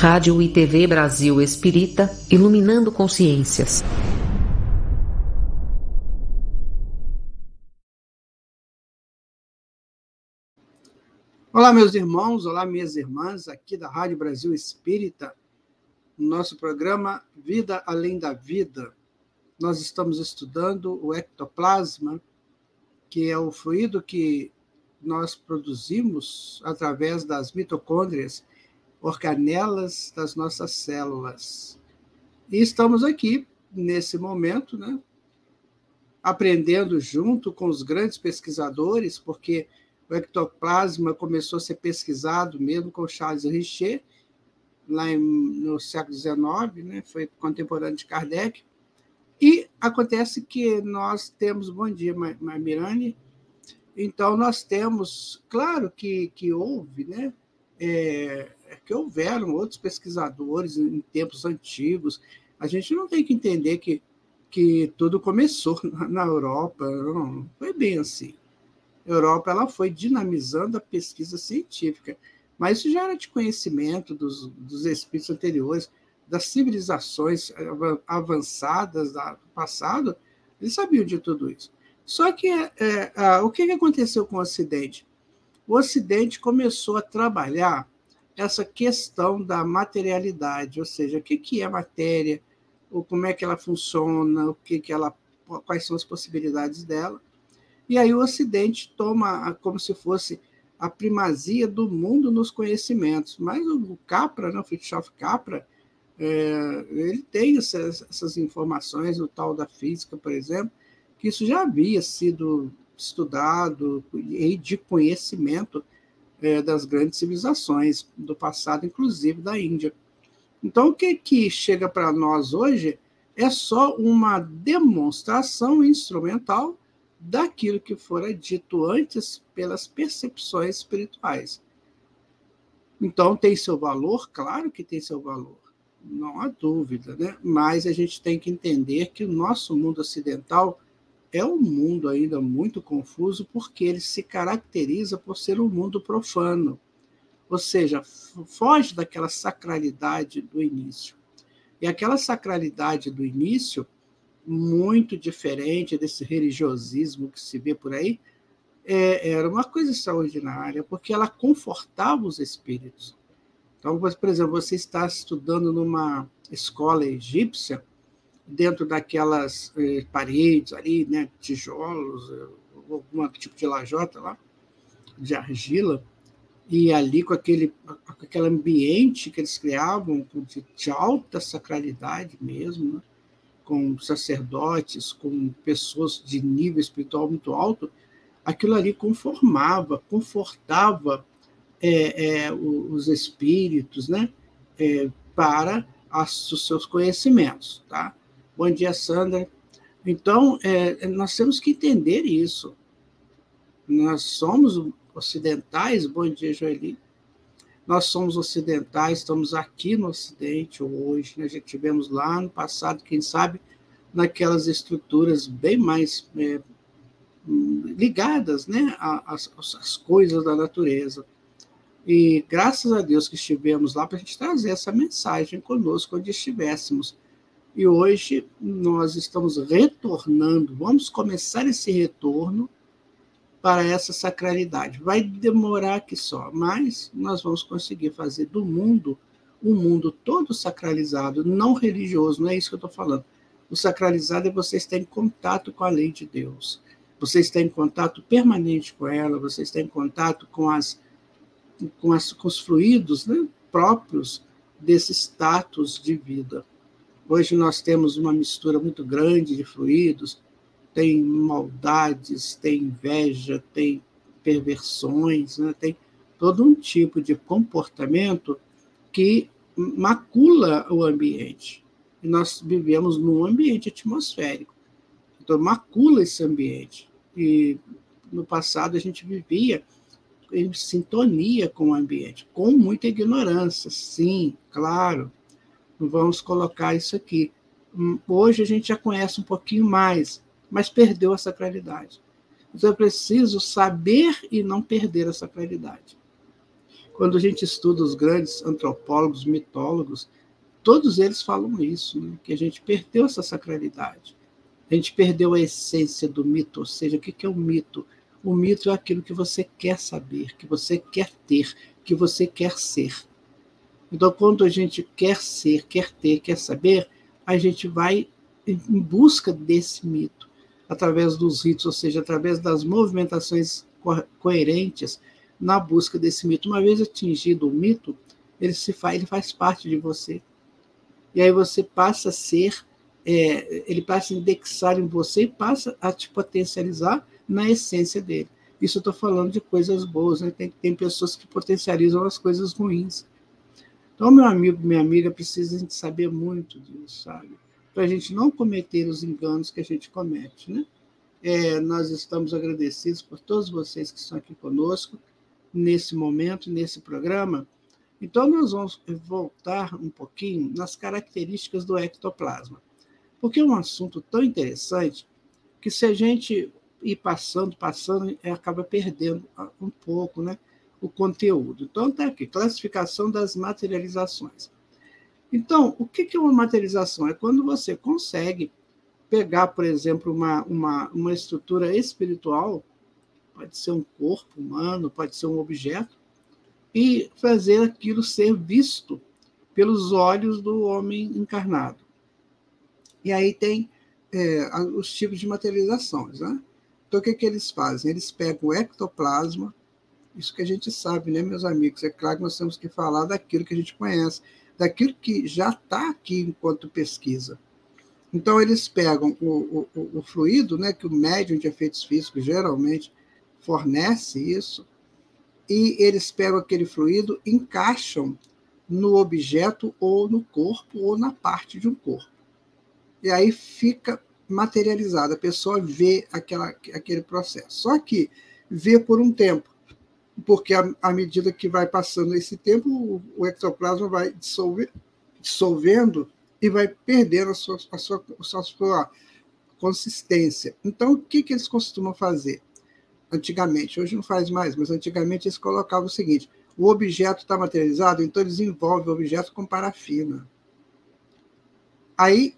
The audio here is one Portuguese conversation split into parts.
Rádio e TV Brasil Espírita, iluminando consciências. Olá, meus irmãos, olá, minhas irmãs, aqui da Rádio Brasil Espírita, no nosso programa Vida Além da Vida. Nós estamos estudando o ectoplasma, que é o fluido que nós produzimos através das mitocôndrias organelas das nossas células. E estamos aqui, nesse momento, né, aprendendo junto com os grandes pesquisadores, porque o ectoplasma começou a ser pesquisado mesmo com Charles Richer, lá em, no século XIX, né, foi contemporâneo de Kardec. E acontece que nós temos, bom dia, Mirani, então nós temos, claro que, que houve, né, é, que houveram outros pesquisadores em tempos antigos. A gente não tem que entender que, que tudo começou na Europa, não foi bem assim. A Europa ela foi dinamizando a pesquisa científica, mas isso já era de conhecimento dos, dos espíritos anteriores, das civilizações avançadas do passado, eles sabiam de tudo isso. Só que é, é, o que aconteceu com o Ocidente? O Ocidente começou a trabalhar essa questão da materialidade, ou seja, o que, que é matéria, ou como é que ela funciona, o que, que ela, quais são as possibilidades dela. E aí o Ocidente toma como se fosse a primazia do mundo nos conhecimentos. Mas o Capra, né, o Fritjof Capra, é, ele tem essas, essas informações, o tal da física, por exemplo, que isso já havia sido estudado e de conhecimento é, das grandes civilizações do passado, inclusive da Índia. Então, o que, que chega para nós hoje é só uma demonstração instrumental daquilo que fora dito antes pelas percepções espirituais. Então, tem seu valor? Claro que tem seu valor, não há dúvida, né? mas a gente tem que entender que o nosso mundo ocidental é um mundo ainda muito confuso porque ele se caracteriza por ser um mundo profano, ou seja, foge daquela sacralidade do início. E aquela sacralidade do início, muito diferente desse religiosismo que se vê por aí, é, era uma coisa extraordinária, porque ela confortava os espíritos. Então, por exemplo, você está estudando numa escola egípcia, dentro daquelas eh, paredes ali, né, tijolos, eh, algum tipo de lajota lá, de argila, e ali com aquele, com aquele ambiente que eles criavam de, de alta sacralidade mesmo, né, com sacerdotes, com pessoas de nível espiritual muito alto, aquilo ali conformava, confortava é, é, os espíritos, né, é, para as, os seus conhecimentos, tá? Bom dia, Sandra. Então, é, nós temos que entender isso. Nós somos ocidentais, bom dia, Joeli. Nós somos ocidentais, estamos aqui no Ocidente hoje, né? já tivemos lá no passado, quem sabe, naquelas estruturas bem mais é, ligadas né, às, às coisas da natureza. E graças a Deus que estivemos lá para a gente trazer essa mensagem conosco onde estivéssemos e hoje nós estamos retornando, vamos começar esse retorno para essa sacralidade. Vai demorar que só, mas nós vamos conseguir fazer do mundo um mundo todo sacralizado, não religioso, não é isso que eu estou falando. O sacralizado é você estar em contato com a lei de Deus. Você está em contato permanente com ela, você está em contato com, as, com, as, com os fluidos né, próprios desse status de vida. Hoje nós temos uma mistura muito grande de fluidos, tem maldades, tem inveja, tem perversões, né? tem todo um tipo de comportamento que macula o ambiente. E nós vivemos num ambiente atmosférico. Então, macula esse ambiente. E no passado a gente vivia em sintonia com o ambiente, com muita ignorância, sim, claro, vamos colocar isso aqui. Hum, hoje a gente já conhece um pouquinho mais, mas perdeu a sacralidade. Então é preciso saber e não perder a sacralidade. Quando a gente estuda os grandes antropólogos, mitólogos, todos eles falam isso, né? que a gente perdeu essa sacralidade. A gente perdeu a essência do mito, ou seja, o que é o mito? O mito é aquilo que você quer saber, que você quer ter, que você quer ser. Então, quando a gente quer ser, quer ter, quer saber, a gente vai em busca desse mito, através dos ritos, ou seja, através das movimentações coerentes na busca desse mito. Uma vez atingido o mito, ele se faz, ele faz parte de você. E aí você passa a ser, é, ele passa a indexar em você e passa a te potencializar na essência dele. Isso eu estou falando de coisas boas, né? tem, tem pessoas que potencializam as coisas ruins. Então, meu amigo, minha amiga, precisa de saber muito disso, sabe? Para a gente não cometer os enganos que a gente comete, né? É, nós estamos agradecidos por todos vocês que estão aqui conosco nesse momento, nesse programa. Então, nós vamos voltar um pouquinho nas características do ectoplasma, porque é um assunto tão interessante que, se a gente ir passando, passando, acaba perdendo um pouco né, o conteúdo. Então, está aqui, classificação das materializações. Então, o que é uma materialização? É quando você consegue pegar, por exemplo, uma, uma, uma estrutura espiritual, pode ser um corpo humano, pode ser um objeto, e fazer aquilo ser visto pelos olhos do homem encarnado. E aí tem é, os tipos de materializações. Né? Então, o que, que eles fazem? Eles pegam o ectoplasma, isso que a gente sabe, né, meus amigos? É claro que nós temos que falar daquilo que a gente conhece, daquilo que já está aqui enquanto pesquisa. Então, eles pegam o, o, o, fluido, né, que o médium de efeitos físicos geralmente fornece isso, e eles pegam aquele fluido, encaixam no objeto ou no corpo ou na parte de um corpo. E aí fica materializado, a pessoa vê aquela, aquele processo. Só que vê por um tempo porque à medida que vai passando esse tempo, o, o ectoplasma vai dissolver, dissolvendo e vai perdendo a sua, a sua, a sua consistência. Então, o que, que eles costumam fazer? Antigamente, hoje não faz mais, mas antigamente eles colocavam o seguinte: o objeto está materializado, então eles envolvem o objeto com parafina. Aí,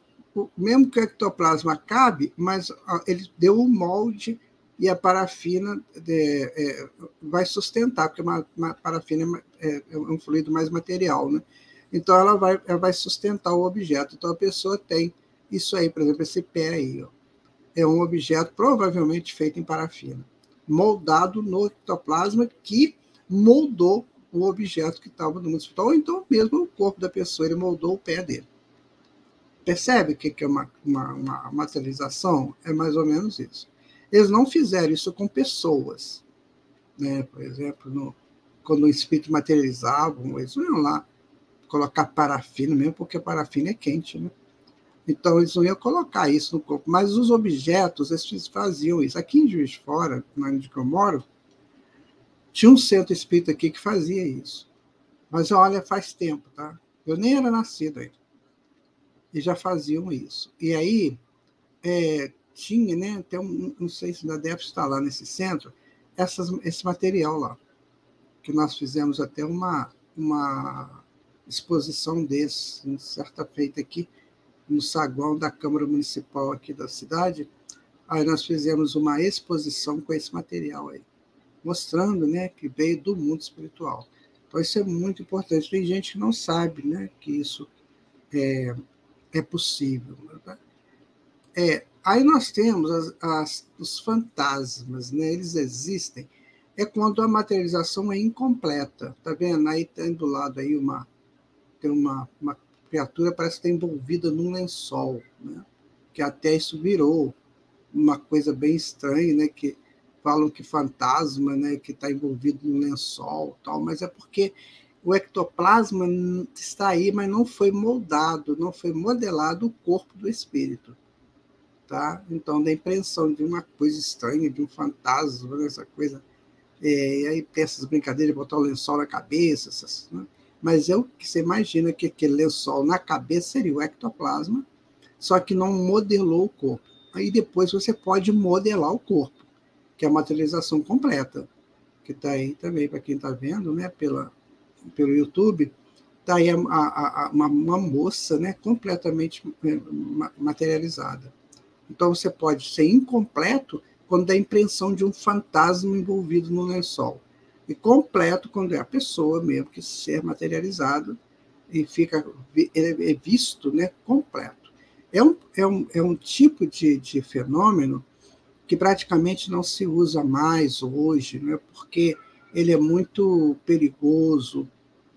mesmo que o ectoplasma acabe, mas ele deu um molde e a parafina é, é, vai sustentar, porque uma, uma parafina é, é, um fluido mais material, né? Então ela vai, ela vai sustentar o objeto. Então a pessoa tem isso aí, por exemplo, esse pé aí, ó, é um objeto provavelmente feito em parafina, moldado no ectoplasma que moldou o objeto que estava no hospital, ou então mesmo o corpo da pessoa, ele moldou o pé dele. Percebe o que é uma, uma, uma materialização? É mais ou menos isso. Eles não fizeram isso com pessoas. Né? Por exemplo, no, quando o espírito materializava, eles não iam lá colocar parafina mesmo, porque a parafina é quente. Né? Então, eles não iam colocar isso no corpo. Mas os objetos, eles faziam isso. Aqui em Juiz de Fora, onde eu moro, tinha um centro espírita aqui que fazia isso. Mas olha, faz tempo, tá? Eu nem era nascido ainda. E já faziam isso. E aí, é, tinha, né, até um, não sei se ainda deve estar lá nesse centro, essas, esse material lá, que nós fizemos até uma, uma exposição desse, em certa feita aqui, no saguão da Câmara Municipal aqui da cidade, aí nós fizemos uma exposição com esse material aí, mostrando, né, que veio do mundo espiritual. Então isso é muito importante. Tem gente que não sabe, né, que isso é, é possível. Né? É, Aí nós temos as, as, os fantasmas, né? eles existem. É quando a materialização é incompleta. Tá vendo? Aí tem do lado aí uma tem uma, uma criatura parece que está envolvida num lençol, né? Que até isso virou uma coisa bem estranha, né? Que falam que fantasma, né? Que está envolvido num lençol, tal. Mas é porque o ectoplasma está aí, mas não foi moldado, não foi modelado o corpo do espírito tá? Então dá a impressão de uma coisa estranha, de um fantasma, né? essa coisa. É, e aí tem essas brincadeiras de botar o lençol na cabeça, essas, né? mas é o que você imagina que aquele lençol na cabeça seria o ectoplasma, só que não modelou o corpo. Aí depois você pode modelar o corpo, que é a materialização completa, que está aí também para quem está vendo, né? Pela, pelo YouTube, está aí uma, uma, moça né, completamente é, materializada. Então, você pode ser incompleto quando é a impressão de um fantasma envolvido no lençol. E completo quando é a pessoa mesmo que ser materializado e fica é, é visto né, completo. É um, é um, é um tipo de, de fenômeno que praticamente não se usa mais hoje, né, porque ele é muito perigoso,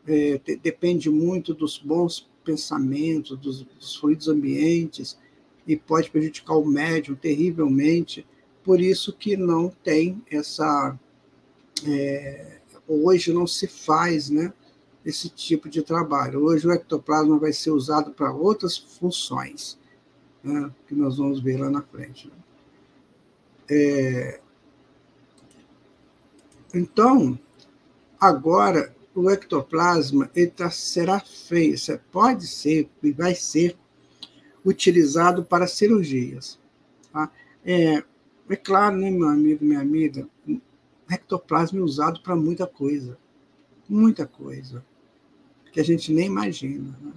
é, depende muito dos bons pensamentos, dos, dos fluidos ambientes, e pode prejudicar o médium terrivelmente. Por isso que não tem essa. É, hoje não se faz né, esse tipo de trabalho. Hoje o ectoplasma vai ser usado para outras funções, né, que nós vamos ver lá na frente. Né. É, então, agora, o ectoplasma ele tá, será feito, pode ser e vai ser utilizado para cirurgias. Tá? É, é claro, né, meu amigo, minha amiga, ectoplasma é usado para muita coisa, muita coisa, que a gente nem imagina. Né?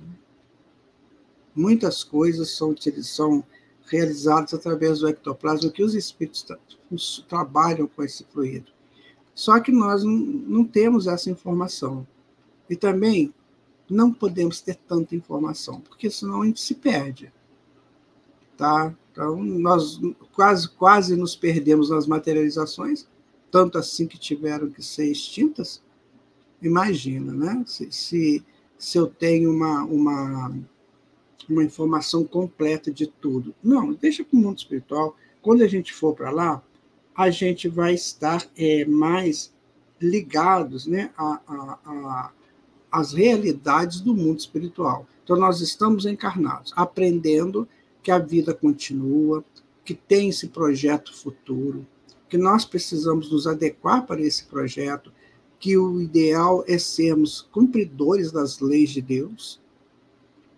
Muitas coisas são, são realizadas através do ectoplasma, que os espíritos tra trabalham com esse fluido. Só que nós não, não temos essa informação. E também não podemos ter tanta informação, porque senão a gente se perde. Tá? Então, nós quase, quase nos perdemos nas materializações, tanto assim que tiveram que ser extintas. Imagina, né? Se, se, se eu tenho uma, uma, uma informação completa de tudo. Não, deixa para o mundo espiritual. Quando a gente for para lá, a gente vai estar é, mais ligados né, a, a, a, às realidades do mundo espiritual. Então, nós estamos encarnados, aprendendo que a vida continua, que tem esse projeto futuro, que nós precisamos nos adequar para esse projeto, que o ideal é sermos cumpridores das leis de Deus.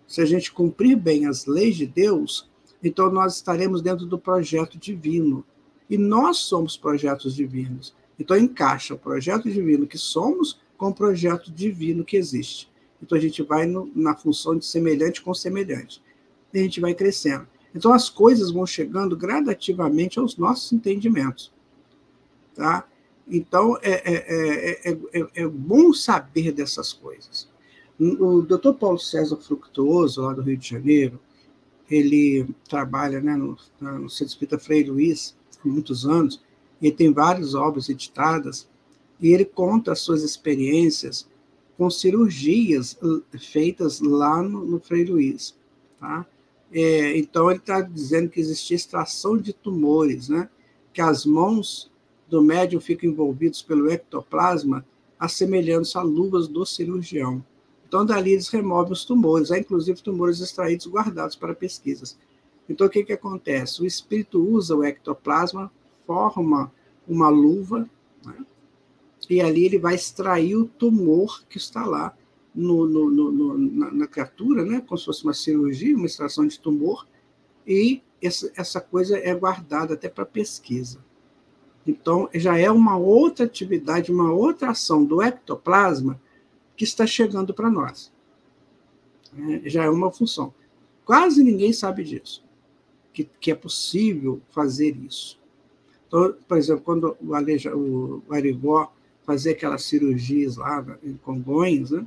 Se a gente cumprir bem as leis de Deus, então nós estaremos dentro do projeto divino, e nós somos projetos divinos. Então encaixa o projeto divino que somos com o projeto divino que existe. Então a gente vai no, na função de semelhante com semelhante. E a gente vai crescendo. Então as coisas vão chegando gradativamente aos nossos entendimentos. Tá? Então é, é, é, é, bom saber dessas coisas. O Dr. Paulo César Fructuoso, lá do Rio de Janeiro, ele trabalha né, no, no Centro Espírita Frei Luiz, por muitos anos, e tem várias obras editadas, e ele conta as suas experiências com cirurgias eh, feitas lá no, no Frei Luiz. Tá? É, então, ele está dizendo que existia extração de tumores, né? que as mãos do médium ficam envolvidas pelo ectoplasma, assemelhando-se a luvas do cirurgião. Então, dali eles removem os tumores, há inclusive tumores extraídos guardados para pesquisas. Então, o que, que acontece? O espírito usa o ectoplasma, forma uma luva, né? e ali ele vai extrair o tumor que está lá no, no, no, na, na, criatura, né? como se fosse uma cirurgia, uma extração de tumor, e essa, essa coisa é guardada até para pesquisa. Então, já é uma outra atividade, uma outra ação do ectoplasma que está chegando para nós. É, já é uma função. Quase ninguém sabe disso que, que é possível fazer isso. Então, por exemplo, quando o, Aleja, o Arigó fazia aquelas cirurgias lá em Congonhas, né,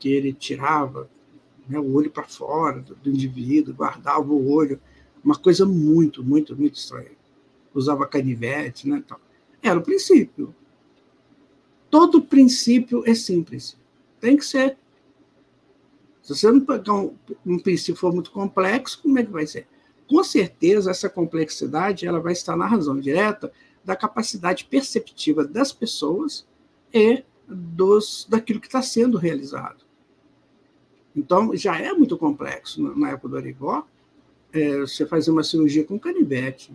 que ele tirava né, o olho para fora do, do, indivíduo, guardava o olho, uma coisa muito, muito, muito estranha. Usava canivete, né? Tal. Era o princípio. Todo princípio é simples. Tem que ser. Se você não pegar um, um princípio for muito complexo, como é que vai ser? com certeza essa complexidade ela vai estar na razão direta da capacidade perceptiva das pessoas e dos daquilo que está sendo realizado. Então, já é muito complexo na época do Arigó, é, você fazer uma cirurgia com canivete.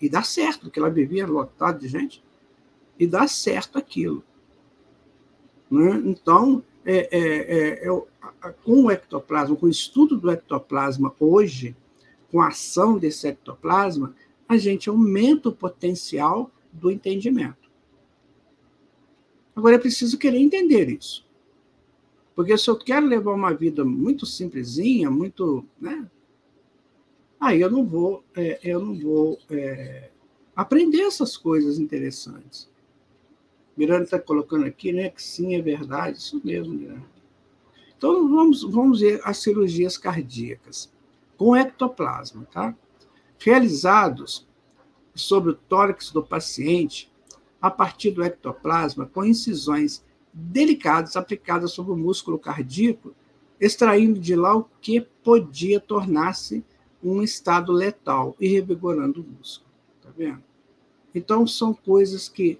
E dá certo, porque ela vivia lotado de gente, e dá certo aquilo. Né? Então, é, é, é, é com o ectoplasma, com o estudo do ectoplasma hoje, com a ação desse ectoplasma, a gente aumenta o potencial do entendimento. Agora é preciso querer entender isso. Porque se eu quero levar uma vida muito simplesinha, muito. Né, aí eu não vou, é, eu não vou é, aprender essas coisas interessantes. Miranda está colocando aqui, né, que sim, é verdade, isso mesmo, Miranda. Então vamos, vamos ver as cirurgias cardíacas com ectoplasma, tá? Realizados sobre o tórax do paciente a partir do ectoplasma com incisões delicadas aplicadas sobre o músculo cardíaco, extraindo de lá o que podia tornar-se um estado letal e revigorando o músculo. Tá vendo? Então, são coisas que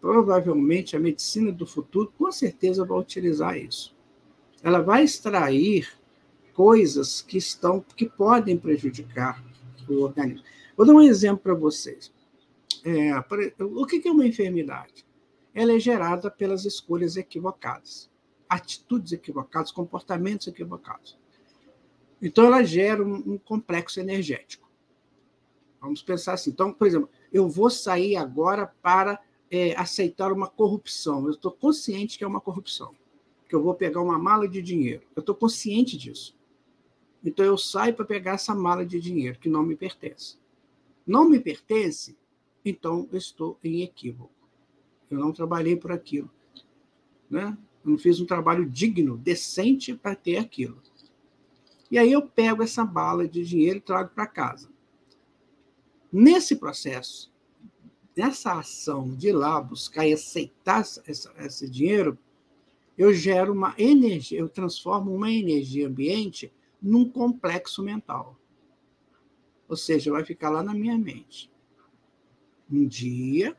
provavelmente a medicina do futuro com certeza vai utilizar isso. Ela vai extrair coisas que estão que podem prejudicar o organismo. Vou dar um exemplo para vocês. É, o que é uma enfermidade? Ela é gerada pelas escolhas equivocadas, atitudes equivocadas, comportamentos equivocados. Então, ela gera um, um complexo energético. Vamos pensar assim. Então, por exemplo, eu vou sair agora para é, aceitar uma corrupção. Eu estou consciente que é uma corrupção, que eu vou pegar uma mala de dinheiro. Eu estou consciente disso. Então, eu saio para pegar essa mala de dinheiro que não me pertence. Não me pertence, então eu estou em equívoco. Eu não trabalhei por aquilo. Né? Eu não fiz um trabalho digno, decente para ter aquilo. E aí eu pego essa bala de dinheiro e trago para casa. Nesse processo, nessa ação de ir lá buscar e aceitar essa, esse dinheiro, eu gero uma energia, eu transformo uma energia ambiente num complexo mental. Ou seja, vai ficar lá na minha mente. Um dia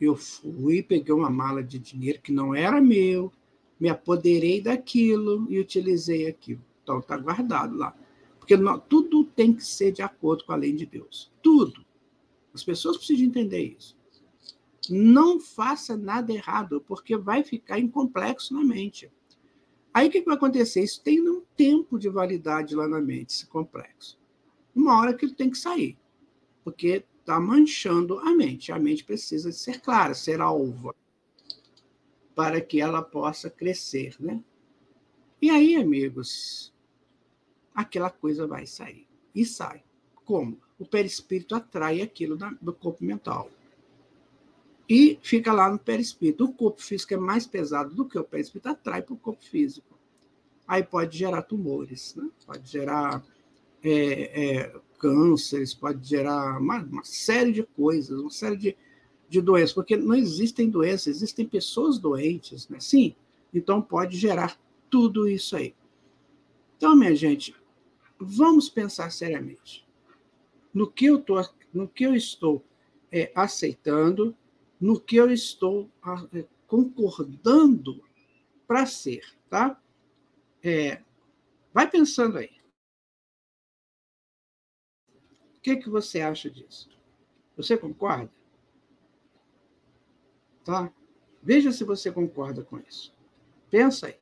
eu fui, peguei uma mala de dinheiro que não era meu, me apoderei daquilo e utilizei aquilo. Então, está guardado lá. Porque não, tudo tem que ser de acordo com a lei de Deus. Tudo. As pessoas precisam entender isso. Não faça nada errado, porque vai ficar incomplexo na mente. Aí o que vai acontecer? Isso tem um tempo de validade lá na mente, esse complexo. Uma hora que ele tem que sair. Porque está manchando a mente. A mente precisa ser clara, ser alva, para que ela possa crescer, né? E aí, amigos, aquela coisa vai sair. E sai. Como? O perispírito atrai aquilo do corpo mental. E fica lá no perispírito. O corpo físico é mais pesado do que o perispírito, atrai para o corpo físico. Aí pode gerar tumores, né? pode gerar é, é, cânceres, pode gerar uma, uma, série de coisas, uma série de, de doenças, porque não existem doenças, existem pessoas doentes, né? Sim, então pode gerar tudo isso aí. Então, minha gente, vamos pensar seriamente no que eu, tô, no que eu estou é, aceitando, no que eu estou é, concordando para ser, tá? É, vai pensando aí. Que, que você acha disso? Você concorda? Tá? Veja se você concorda com isso. Pensa aí.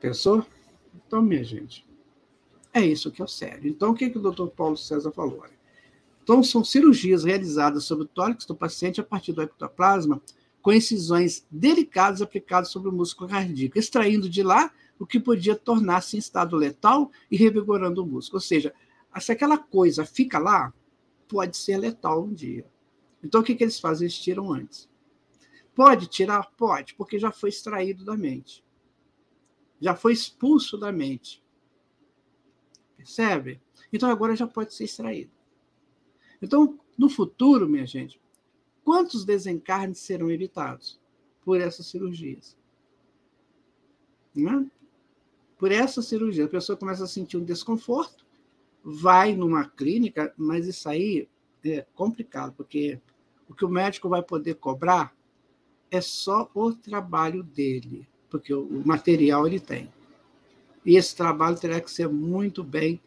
Pensou? Então, minha gente, é isso que é o sério. Então, o que, que o doutor Paulo César falou? Então, são cirurgias realizadas sobre o tórax do paciente a partir do ectoplasma com incisões delicadas aplicadas sobre o músculo cardíaco, extraindo de lá o que podia tornar-se em estado letal e revigorando o músculo. Ou seja, se aquela coisa fica lá, pode ser letal um dia. Então, o que, que eles fazem? Eles tiram antes. Pode tirar? Pode, porque já foi extraído da mente. Já foi expulso da mente. Percebe? Então, agora já pode ser extraído. Então, no futuro, minha gente, Quantos desencarnes serão evitados por essas cirurgias? Né? Por essa cirurgia, a pessoa começa a sentir um desconforto, vai numa clínica, mas isso aí é complicado, porque o que o médico vai poder cobrar é só o trabalho dele, porque o material ele tem. E esse trabalho terá que ser muito bem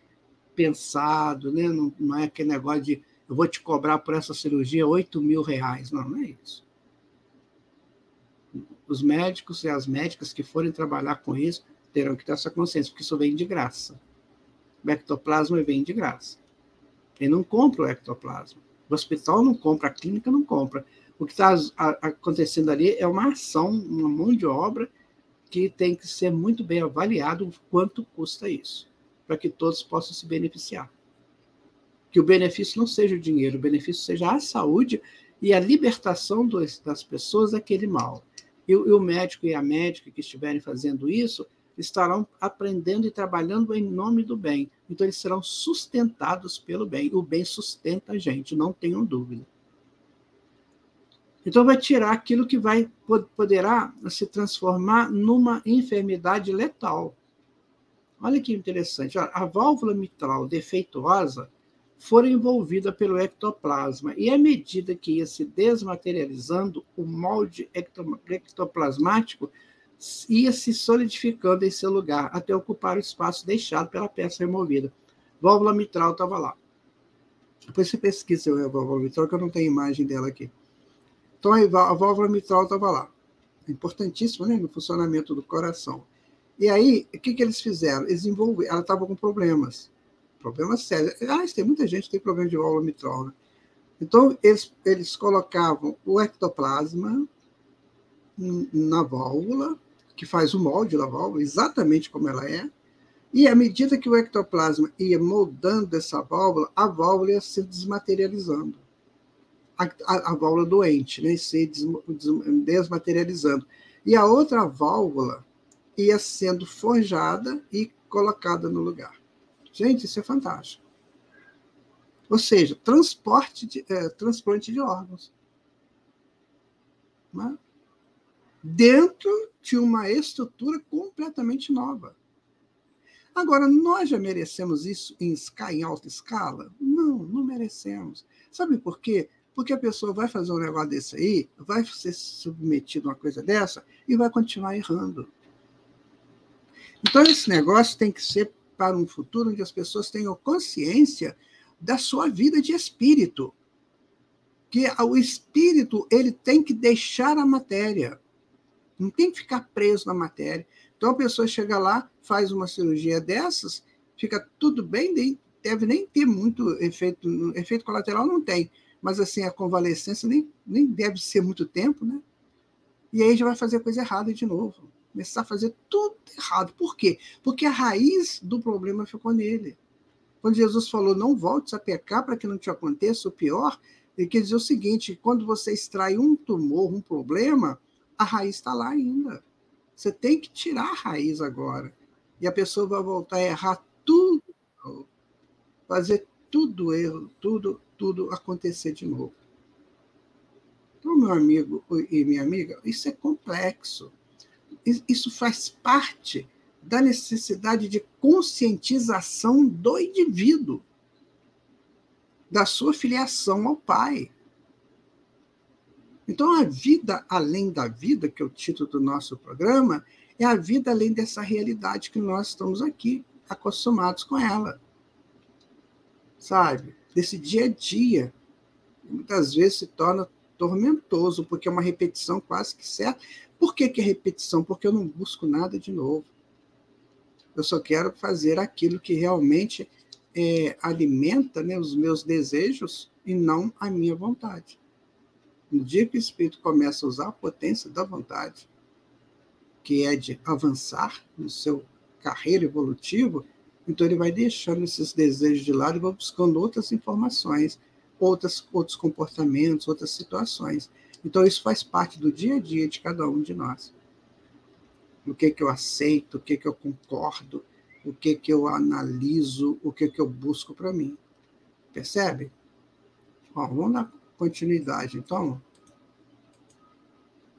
pensado, né? não, não é aquele negócio de eu vou te cobrar por essa cirurgia 8 mil reais. Não, não é isso. Os médicos e as médicas que forem trabalhar com isso terão que ter essa consciência, porque isso vem de graça. O ectoplasma vem de graça. Ele não compra o ectoplasma. O hospital não compra, a clínica não compra. O que está acontecendo ali é uma ação, uma mão de obra que tem que ser muito bem avaliado quanto custa isso, para que todos possam se beneficiar. Que o benefício não seja o dinheiro, o benefício seja a saúde e a libertação dos, das pessoas daquele mal. E, e o médico e a médica que estiverem fazendo isso estarão aprendendo e trabalhando em nome do bem. Então, eles serão sustentados pelo bem. O bem sustenta a gente, não tenham dúvida. Então, vai tirar aquilo que vai poderá se transformar numa enfermidade letal. Olha que interessante. A válvula mitral defeituosa foi envolvida pelo ectoplasma, e à medida que ia se desmaterializando, o molde ectoplasmático ia se solidificando em seu lugar, até ocupar o espaço deixado pela peça removida. Válvula mitral estava lá. Depois você pesquisa a válvula mitral, que eu não tenho imagem dela aqui. Então, a válvula mitral estava lá. Importantíssimo né, no funcionamento do coração. E aí, o que, que eles fizeram? Eles envolveram, ela estava com problemas. Problemas sérios. Ah, tem muita gente que tem problema de válvula mitral. Né? Então, eles, eles colocavam o ectoplasma na válvula, que faz o molde da válvula, exatamente como ela é, e à medida que o ectoplasma ia moldando essa válvula, a válvula ia se desmaterializando. A, a, a válvula doente, né, se des, des, desmaterializando. E a outra válvula ia sendo forjada e colocada no lugar. Gente, isso é fantástico. Ou seja, transporte de, é, transplante de órgãos. Né? dentro de uma estrutura completamente nova. Agora, nós já merecemos isso em, em alta escala? Não, não merecemos. Sabe por quê? Porque a pessoa vai fazer um negócio desse aí, vai ser submetido a uma coisa dessa e vai continuar errando. Então, esse negócio tem que ser para um futuro onde as pessoas tenham consciência da sua vida de espírito. Que o espírito ele tem que deixar a matéria. Não tem que ficar preso na matéria. Então a pessoa chega lá, faz uma cirurgia dessas, fica tudo bem, nem, deve nem ter muito efeito, efeito colateral não tem, mas assim a convalescência nem, nem deve ser muito tempo, né? E aí já vai fazer coisa errada de novo. Começar a fazer tudo errado. Por quê? Porque a raiz do problema ficou nele. Quando Jesus falou, não voltes a pecar para que não te aconteça o pior, ele quer dizer o seguinte: quando você extrai um tumor, um problema, a raiz está lá ainda. Você tem que tirar a raiz agora. E a pessoa vai voltar a errar tudo, fazer tudo erro, tudo, tudo acontecer de novo. Então, meu amigo e minha amiga, isso é complexo. Isso faz parte da necessidade de conscientização do indivíduo, da sua filiação ao Pai. Então, a vida além da vida, que é o título do nosso programa, é a vida além dessa realidade que nós estamos aqui, acostumados com ela. Sabe? Desse dia a dia. Muitas vezes se torna tormentoso, porque é uma repetição quase que certa. Por que, que é repetição? Porque eu não busco nada de novo. Eu só quero fazer aquilo que realmente é, alimenta né, os meus desejos e não a minha vontade. No dia que o espírito começa a usar a potência da vontade, que é de avançar no seu carreira evolutivo, então ele vai deixando esses desejos de lado e vai buscando outras informações, outras, outros comportamentos, outras situações. Então isso faz parte do dia a dia de cada um de nós. O que que eu aceito, o que que eu concordo, o que que eu analiso, o que que eu busco para mim. Percebe? Bom, vamos lá continuidade. Então,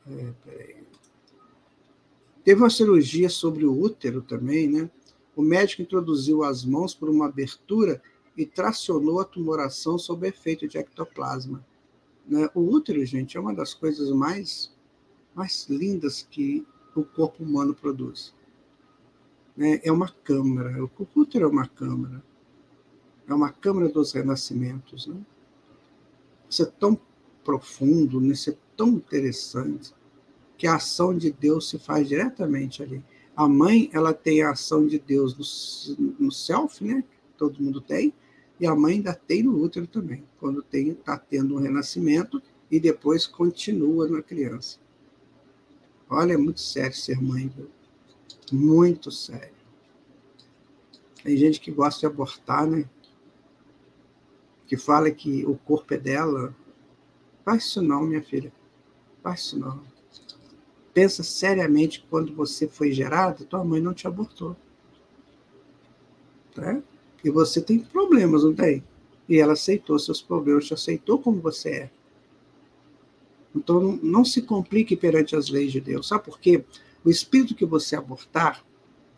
é, teve uma cirurgia sobre o útero também, né? O médico introduziu as mãos por uma abertura e tracionou a tumoração sob efeito de ectoplasma. Né? O útero, gente, é uma das coisas mais, mais lindas que o corpo humano produz. Né? É uma câmara. O útero é uma câmara. É uma câmara dos renascimentos. Né? Isso é tão profundo, isso é tão interessante, que a ação de Deus se faz diretamente ali. A mãe, ela tem a ação de Deus no, no self, né? Todo mundo tem, E a mãe ainda tem no útero também, quando está tendo um renascimento e depois continua na criança. Olha, é muito sério ser mãe, viu? Muito sério. Tem gente que gosta de abortar, né? Que fala que o corpo é dela. Faz isso não, minha filha. Faz isso não. Pensa seriamente quando você foi gerada, tua mãe não te abortou. Tá? E você tem problemas, não tem? E ela aceitou seus problemas, te aceitou como você é. Então, não, não se complique perante as leis de Deus. Sabe por quê? O espírito que você abortar,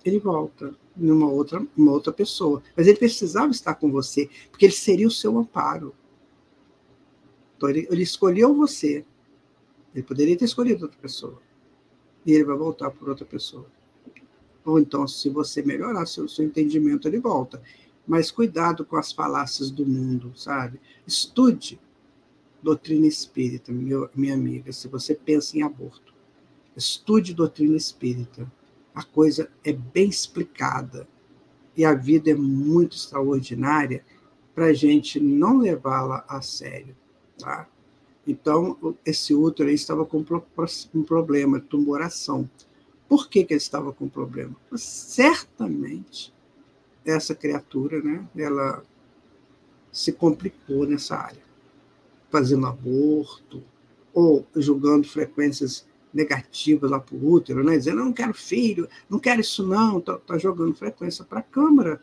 ele volta numa outra, uma outra pessoa. Mas ele precisava estar com você, porque ele seria o seu amparo. Então, ele, ele escolheu você. Ele poderia ter escolhido outra pessoa. E ele vai voltar por outra pessoa. Ou então, se você melhorar seu, seu entendimento, ele volta. Mas cuidado com as falácias do mundo, sabe? Estude doutrina espírita, meu, minha amiga, se você pensa em aborto. Estude doutrina espírita. A coisa é bem explicada e a vida é muito extraordinária para a gente não levá-la a sério. Tá? Então, esse útero estava com um problema, tumoração. Por que, que ele estava com problema? Certamente essa criatura, né, ela se complicou nessa área fazendo aborto, ou julgando frequências negativas lá para o útero, né? dizendo, não quero filho, não quero isso não, está tá jogando frequência para a Câmara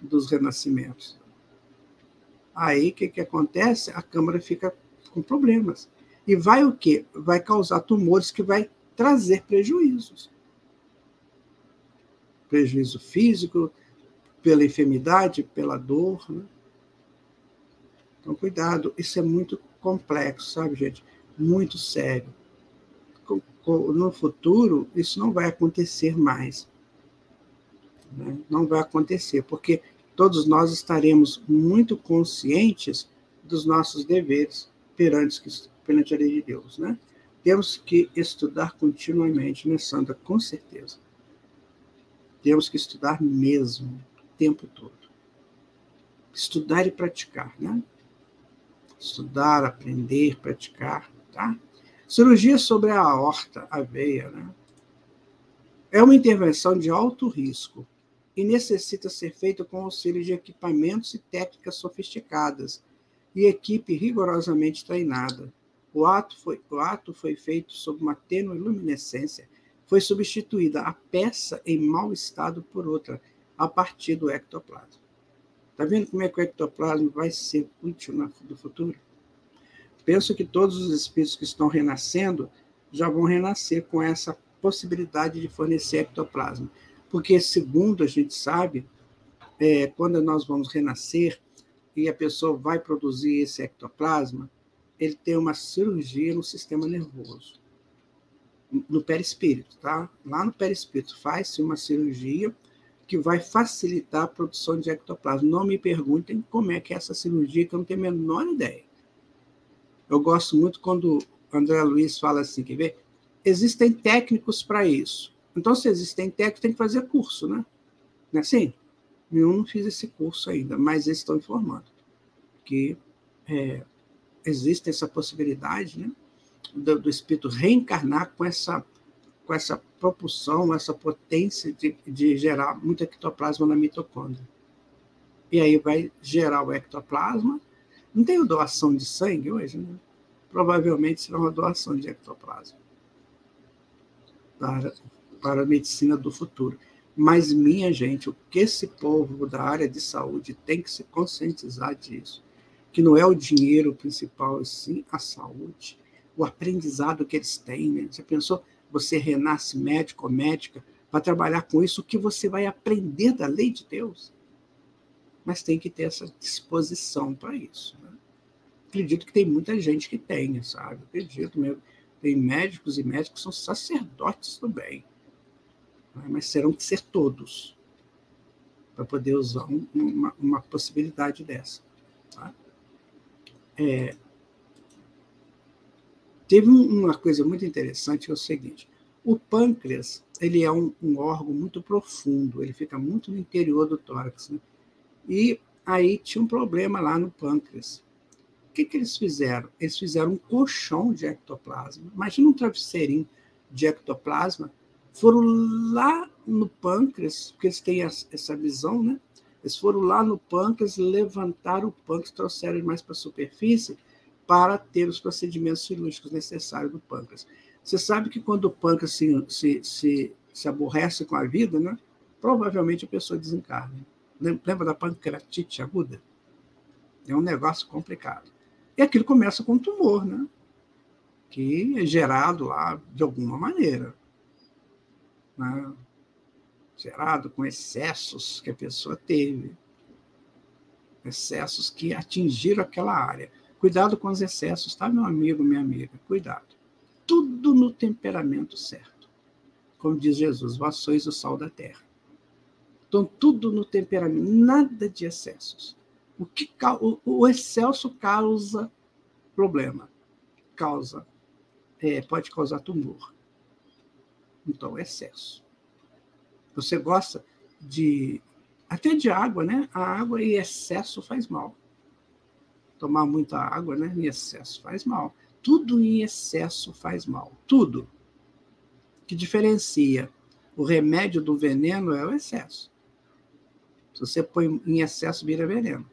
dos Renascimentos. Aí, o que, que acontece? A Câmara fica com problemas. E vai o quê? Vai causar tumores que vai trazer prejuízos. Prejuízo físico, pela enfermidade, pela dor, né? Então, cuidado, isso é muito complexo, sabe, gente? Muito sério. No futuro, isso não vai acontecer mais. Né? Não vai acontecer, porque todos nós estaremos muito conscientes dos nossos deveres perante, perante a lei de Deus. Né? Temos que estudar continuamente, né, Sandra? Com certeza. Temos que estudar mesmo, tempo todo. Estudar e praticar, né? estudar, aprender, praticar, tá? Cirurgia sobre a aorta, a veia, né? É uma intervenção de alto risco e necessita ser feita com auxílio de equipamentos e técnicas sofisticadas e equipe rigorosamente treinada. O ato foi, o ato foi feito sob uma tênue luminescência. Foi substituída a peça em mau estado por outra, a partir do ectoplasma. Está vendo como é que o ectoplasma vai ser útil no futuro? Penso que todos os espíritos que estão renascendo já vão renascer com essa possibilidade de fornecer ectoplasma. Porque, segundo a gente sabe, é, quando nós vamos renascer e a pessoa vai produzir esse ectoplasma, ele tem uma cirurgia no sistema nervoso, no perispírito, tá? Lá no perispírito faz-se uma cirurgia que vai facilitar a produção de ectoplasma. Não me perguntem como é que é essa cirurgia, que eu não tenho a menor ideia. Eu gosto muito quando André Luiz fala assim, quer ver? Existem técnicos para isso. Então, se existem técnicos, tem que fazer curso, né? Não é assim? Eu não fiz esse curso ainda, mas eles estão informando que é, existe essa possibilidade né, do, do espírito reencarnar com essa com essa propulsão, essa potência de, de gerar muito ectoplasma na mitocôndria. E aí vai gerar o ectoplasma. Não tem doação de sangue hoje, né? Provavelmente será uma doação de ectoplasma para, para a medicina do futuro. Mas, minha gente, o que esse povo da área de saúde tem que se conscientizar disso, que não é o dinheiro principal, sim a saúde, o aprendizado que eles têm. Né? Você pensou, você renasce médico ou médica para trabalhar com isso, o que você vai aprender da lei de Deus. Mas tem que ter essa disposição para isso. Né? Acredito que tem muita gente que tenha, sabe? Acredito mesmo. Tem médicos e médicos que são sacerdotes do bem. Né? Mas terão que ser todos para poder usar uma, uma possibilidade dessa. Tá? É, Teve uma coisa muito interessante que é o seguinte: o pâncreas ele é um, um órgão muito profundo, ele fica muito no interior do tórax, né? e Aí tinha um problema lá no pâncreas. O que, que eles fizeram? Eles fizeram um colchão de ectoplasma. Imagina um travesseirinho de ectoplasma. Foram lá no pâncreas, porque eles têm essa visão, né? Eles foram lá no pâncreas, levantaram o pâncreas, trouxeram ele mais para a superfície para ter os procedimentos cirúrgicos necessários do pâncreas. Você sabe que quando o pâncreas se, se, se, se aborrece com a vida, né? provavelmente a pessoa desencarna. Lembra da pancreatite aguda? É um negócio complicado. E aquilo começa com um tumor, né? que é gerado lá de alguma maneira. Né? Gerado com excessos que a pessoa teve. Excessos que atingiram aquela área. Cuidado com os excessos, tá, meu amigo, minha amiga? Cuidado. Tudo no temperamento certo. Como diz Jesus, vós sois o sal da terra. Então, tudo no temperamento, nada de excessos. O, que, o, o excesso causa problema, causa, é, pode causar tumor. Então, excesso. Você gosta de, até de água, né? A água em excesso faz mal. Tomar muita água, né? Em excesso faz mal. Tudo em excesso faz mal. Tudo. O que diferencia o remédio do veneno é o excesso. Se você põe em excesso, vira veneno.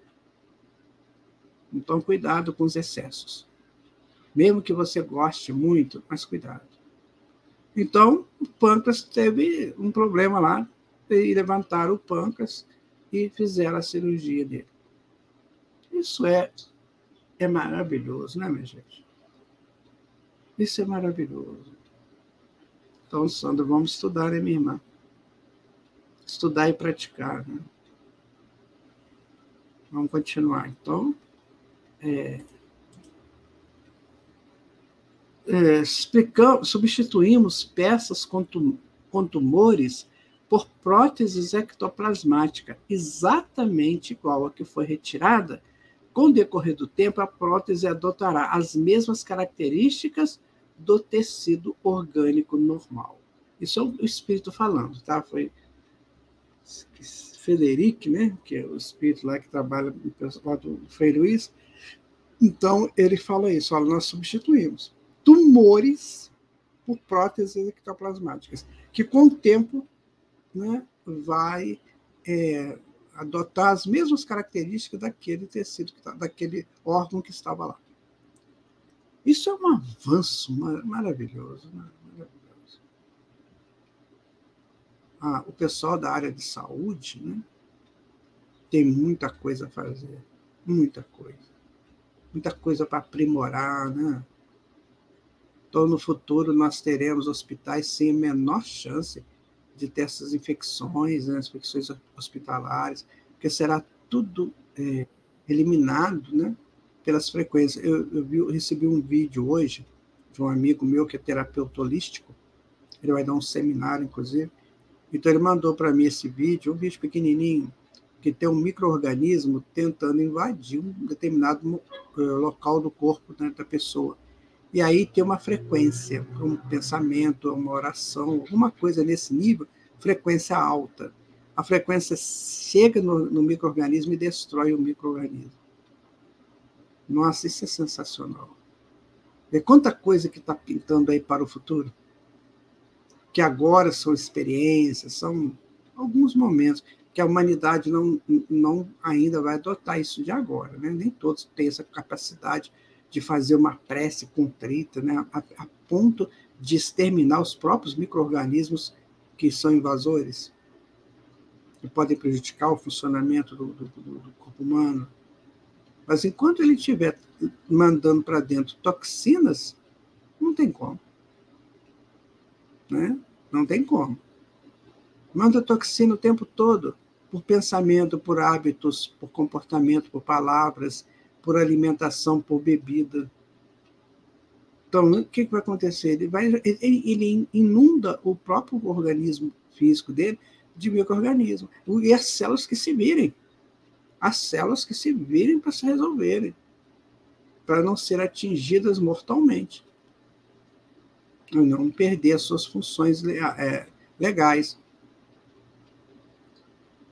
Então, cuidado com os excessos. Mesmo que você goste muito, mas cuidado. Então, o pâncreas teve um problema lá, e levantaram o pâncreas e fizeram a cirurgia dele. Isso é, é maravilhoso, né, minha gente? Isso é maravilhoso. Então, Sandra, vamos estudar, né, minha irmã? Estudar e praticar, né? Vamos continuar. Então, é, é, substituímos peças com, com tumores por próteses ectoplasmática, exatamente igual a que foi retirada. Com o decorrer do tempo, a prótese adotará as mesmas características do tecido orgânico normal. Isso é o espírito falando, tá? Foi Frederic, né, que é o espírito lá que trabalha pessoal do Frei Luiz, então ele fala isso, olha, nós substituímos tumores por próteses ectoplasmáticas, que com o tempo né, vai é, adotar as mesmas características daquele tecido, tá, daquele órgão que estava lá. Isso é um avanço maravilhoso. Né? ah, o pessoal da área de saúde né, tem muita coisa a fazer, muita coisa. Muita coisa para aprimorar, né? Então, no futuro, nós teremos hospitais sem a menor chance de ter essas infecções, né, as infecções hospitalares, porque será tudo é, eliminado né, pelas frequências. Eu, eu, vi, eu recebi um vídeo hoje de um amigo meu que é terapeuta holístico, ele vai dar um seminário, inclusive, então ele mandou para mim esse vídeo, um vídeo pequenininho, que tem um microorganismo tentando invadir um determinado uh, local do corpo né, da pessoa. E aí tem uma frequência, um pensamento, uma oração, alguma coisa nesse nível, frequência alta. A frequência chega no, no microorganismo e destrói o microorganismo. Nossa, isso é sensacional. Vê quanta coisa que está pintando aí para o futuro que agora são experiências, são alguns momentos que a humanidade não, não ainda vai adotar isso de agora, né? Nem todos têm essa capacidade de fazer uma prece contrita, né? A, a ponto de exterminar os próprios micro-organismos que são invasores, que podem prejudicar o funcionamento do, do, do corpo humano. Mas enquanto ele estiver mandando para dentro toxinas, não tem como. Né? Não tem como. Manda toxina o tempo todo, por pensamento, por hábitos, por comportamento, por palavras, por alimentação, por bebida. Então, o que, vai acontecer? Ele, vai, ele, inunda o próprio organismo físico dele de micro-organismo. E as células que se virem. As células que se virem para se resolverem. Para não serem atingidas mortalmente não perder as suas funções é, legais.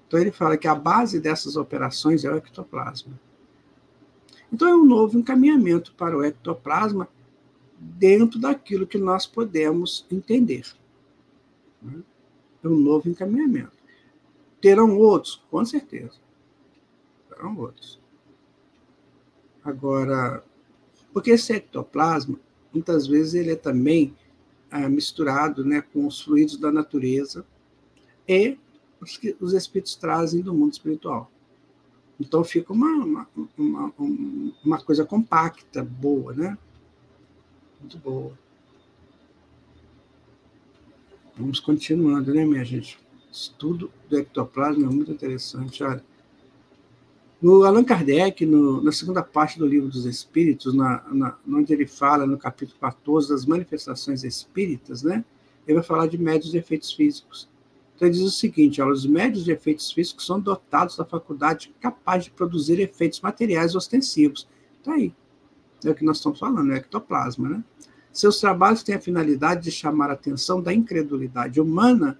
Então ele fala que a base dessas operações é o ectoplasma. Então é um novo encaminhamento para o ectoplasma dentro daquilo que nós podemos entender. É um novo encaminhamento. Terão outros? Com certeza. Terão outros. Agora, porque esse ectoplasma, muitas vezes, ele é também ah, misturado né, com os fluidos da natureza e os que os espíritos trazem do mundo espiritual. Então fica uma, uma, uma, uma coisa compacta, boa, né? Muito boa. Vamos continuando, né, minha gente? Estudo do ectoplasma é muito interessante. Olha, no Allan Kardec, no, na segunda parte do Livro dos Espíritos, na, na, onde ele fala, no capítulo 14, das manifestações espíritas, né? ele vai falar de médios de efeitos físicos. Então, ele diz o seguinte: olha, os médios de efeitos físicos são dotados da faculdade capaz de produzir efeitos materiais ostensivos. Está aí. É o que nós estamos falando, é ectoplasma. Né? Seus trabalhos têm a finalidade de chamar a atenção da incredulidade humana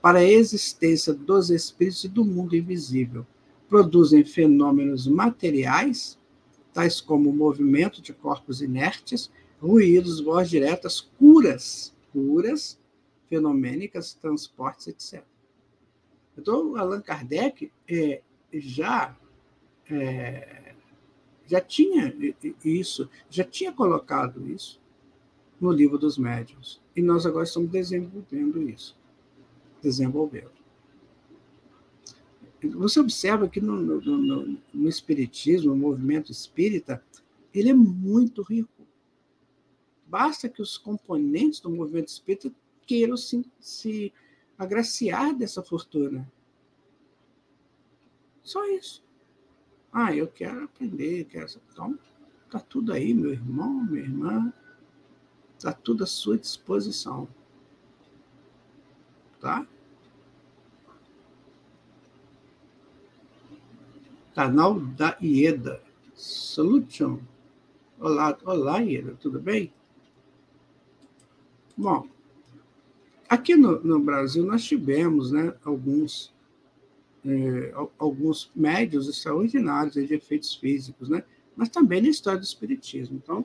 para a existência dos espíritos e do mundo invisível produzem fenômenos materiais, tais como o movimento de corpos inertes, ruídos, vozes diretas, curas, curas fenomênicas, transportes, etc. Então, Allan Kardec é, já é, já tinha isso, já tinha colocado isso no livro dos médiuns. E nós agora estamos desenvolvendo isso. Desenvolvendo. Você observa que no, no, no, no Espiritismo, o movimento espírita, ele é muito rico. Basta que os componentes do movimento espírita queiram se, se agraciar dessa fortuna. Só isso. Ah, eu quero aprender, quero. Então, está tudo aí, meu irmão, minha irmã. Está tudo à sua disposição. Tá? canal da IEDA. Solution. Olá, olá, Ieda, tudo bem? Bom, aqui no, no Brasil nós tivemos né, alguns, é, alguns médios extraordinários de efeitos físicos, né? mas também na história do Espiritismo. Então,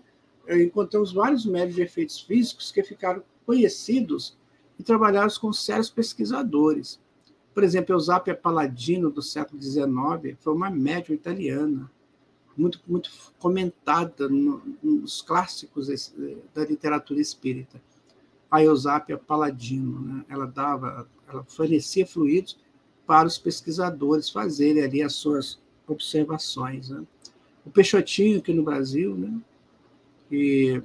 encontramos vários médios de efeitos físicos que ficaram conhecidos e trabalharam com sérios pesquisadores. Por exemplo, Eusápia Paladino, do século XIX, foi uma médium italiana, muito, muito comentada nos clássicos da literatura espírita. A Eusápia Paladino, né? ela dava, ela fornecia fluidos para os pesquisadores fazerem ali as suas observações. Né? O Peixotinho, aqui no Brasil, né? e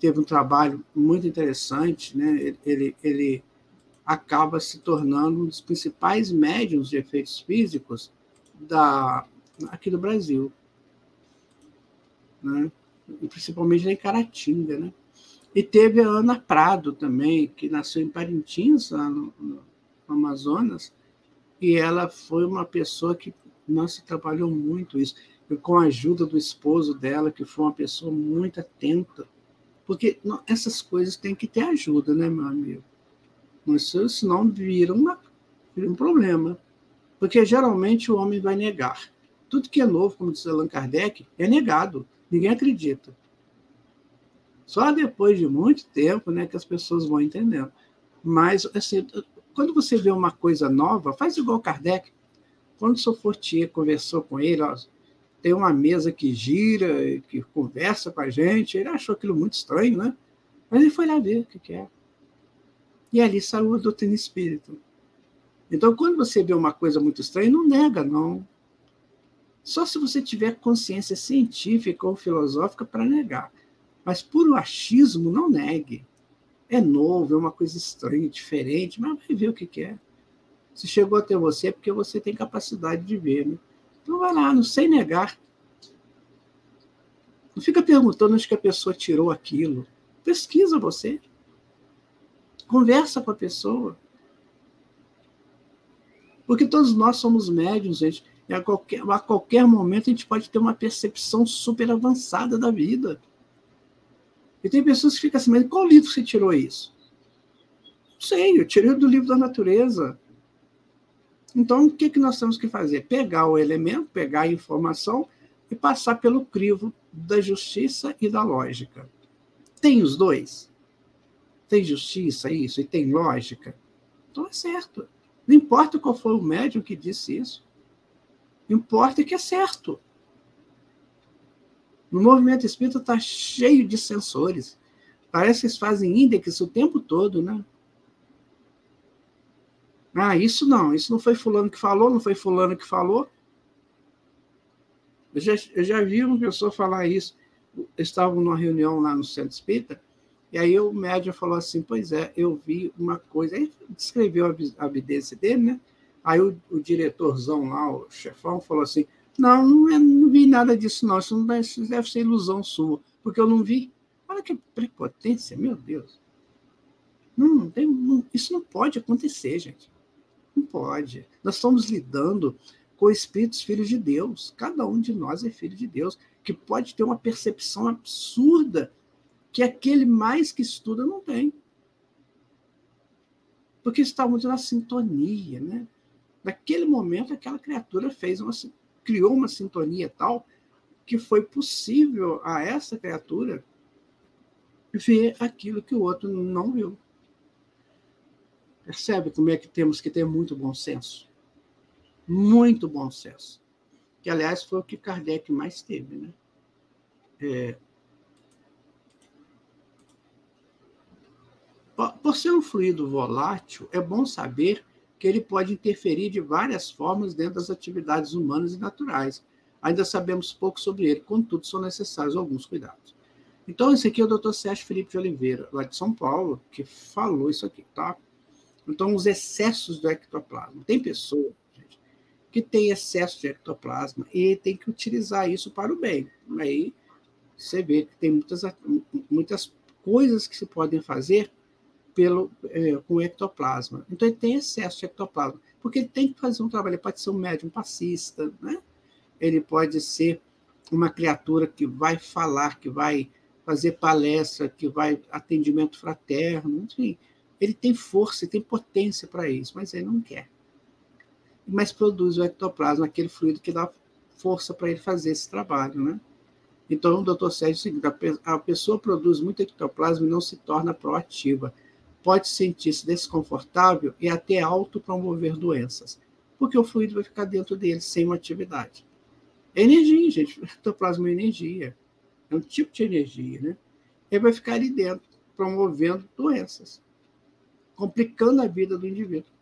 teve um trabalho muito interessante, né? ele, ele acaba se tornando um dos principais médiums de efeitos físicos da, aqui do Brasil. Né? E principalmente em Caratinga. Né? E teve a Ana Prado também, que nasceu em Parintins, lá no, no Amazonas, e ela foi uma pessoa que, nossa, trabalhou muito isso, e com a ajuda do esposo dela, que foi uma pessoa muito atenta, porque essas coisas têm que ter ajuda, né, meu amigo? Senão vira, uma, vira um problema. Porque geralmente o homem vai negar. Tudo que é novo, como diz Allan Kardec, é negado. Ninguém acredita. Só depois de muito tempo né, que as pessoas vão entendendo. Mas, assim, quando você vê uma coisa nova, faz igual Kardec. Quando o seu Fortier conversou com ele, ó, tem uma mesa que gira, que conversa com a gente, ele achou aquilo muito estranho, né? Mas ele foi lá ver o que, que é. E ali saiu a doutrina espírita. Então, quando você vê uma coisa muito estranha, não nega, não. Só se você tiver consciência científica ou filosófica para negar. Mas por achismo, não negue. É novo, é uma coisa estranha, diferente, mas vai ver o que é. Se chegou até você é porque você tem capacidade de ver. Né? Então vai lá, não sei negar. Não fica perguntando onde que a pessoa tirou aquilo. Pesquisa você. Conversa com a pessoa. Porque todos nós somos médiums, gente. E a qualquer, a qualquer momento a gente pode ter uma percepção super avançada da vida. E tem pessoas que ficam assim, mas qual livro você tirou isso? Não sei, eu tirei do livro da natureza. Então, o que, que nós temos que fazer? Pegar o elemento, pegar a informação e passar pelo crivo da justiça e da lógica. Tem os dois? Tem justiça, isso, e tem lógica? Então é certo. Não importa qual foi o médium que disse isso. Importa que é certo. No movimento espírita está cheio de sensores. Parece que eles fazem índex o tempo todo, né? Ah, isso não, isso não foi fulano que falou, não foi fulano que falou. Eu já, eu já vi uma pessoa falar isso. Estavam numa reunião lá no Centro Espírita, e aí o médium falou assim: Pois é, eu vi uma coisa. Aí descreveu a evidência dele, né? Aí o, o diretorzão lá, o chefão, falou assim: Não, não, é, não vi nada disso, não. Isso, não deve, isso deve ser ilusão sua, porque eu não vi. Olha que prepotência, meu Deus. Não, não tem, não, isso não pode acontecer, gente. Não pode. Nós estamos lidando com espíritos filhos de Deus. Cada um de nós é filho de Deus, que pode ter uma percepção absurda que aquele mais que estuda não tem. Porque está muito na sintonia, né? Naquele momento, aquela criatura fez uma, criou uma sintonia tal que foi possível a essa criatura ver aquilo que o outro não viu. Percebe como é que temos que ter muito bom senso? Muito bom senso. Que, aliás, foi o que Kardec mais teve. Né? É... Por ser um fluido volátil, é bom saber que ele pode interferir de várias formas dentro das atividades humanas e naturais. Ainda sabemos pouco sobre ele, contudo, são necessários alguns cuidados. Então, esse aqui é o Dr. Sérgio Felipe de Oliveira, lá de São Paulo, que falou isso aqui, tá? Então, os excessos do ectoplasma. Tem pessoa gente, que tem excesso de ectoplasma e tem que utilizar isso para o bem. Aí você vê que tem muitas, muitas coisas que se podem fazer pelo, é, com ectoplasma. Então, ele tem excesso de ectoplasma, porque ele tem que fazer um trabalho. Ele pode ser um médium passista, né? ele pode ser uma criatura que vai falar, que vai fazer palestra, que vai atendimento fraterno, enfim ele tem força, tem potência para isso, mas ele não quer. Mas produz o ectoplasma, aquele fluido que dá força para ele fazer esse trabalho, né? Então, o doutor Sérgio é a pessoa produz muito ectoplasma e não se torna proativa. Pode sentir-se desconfortável e até autopromover doenças, porque o fluido vai ficar dentro dele sem uma atividade. É energia, gente. O ectoplasma é energia. É um tipo de energia, né? Ele vai ficar ali dentro, promovendo doenças complicando a vida do indivíduo.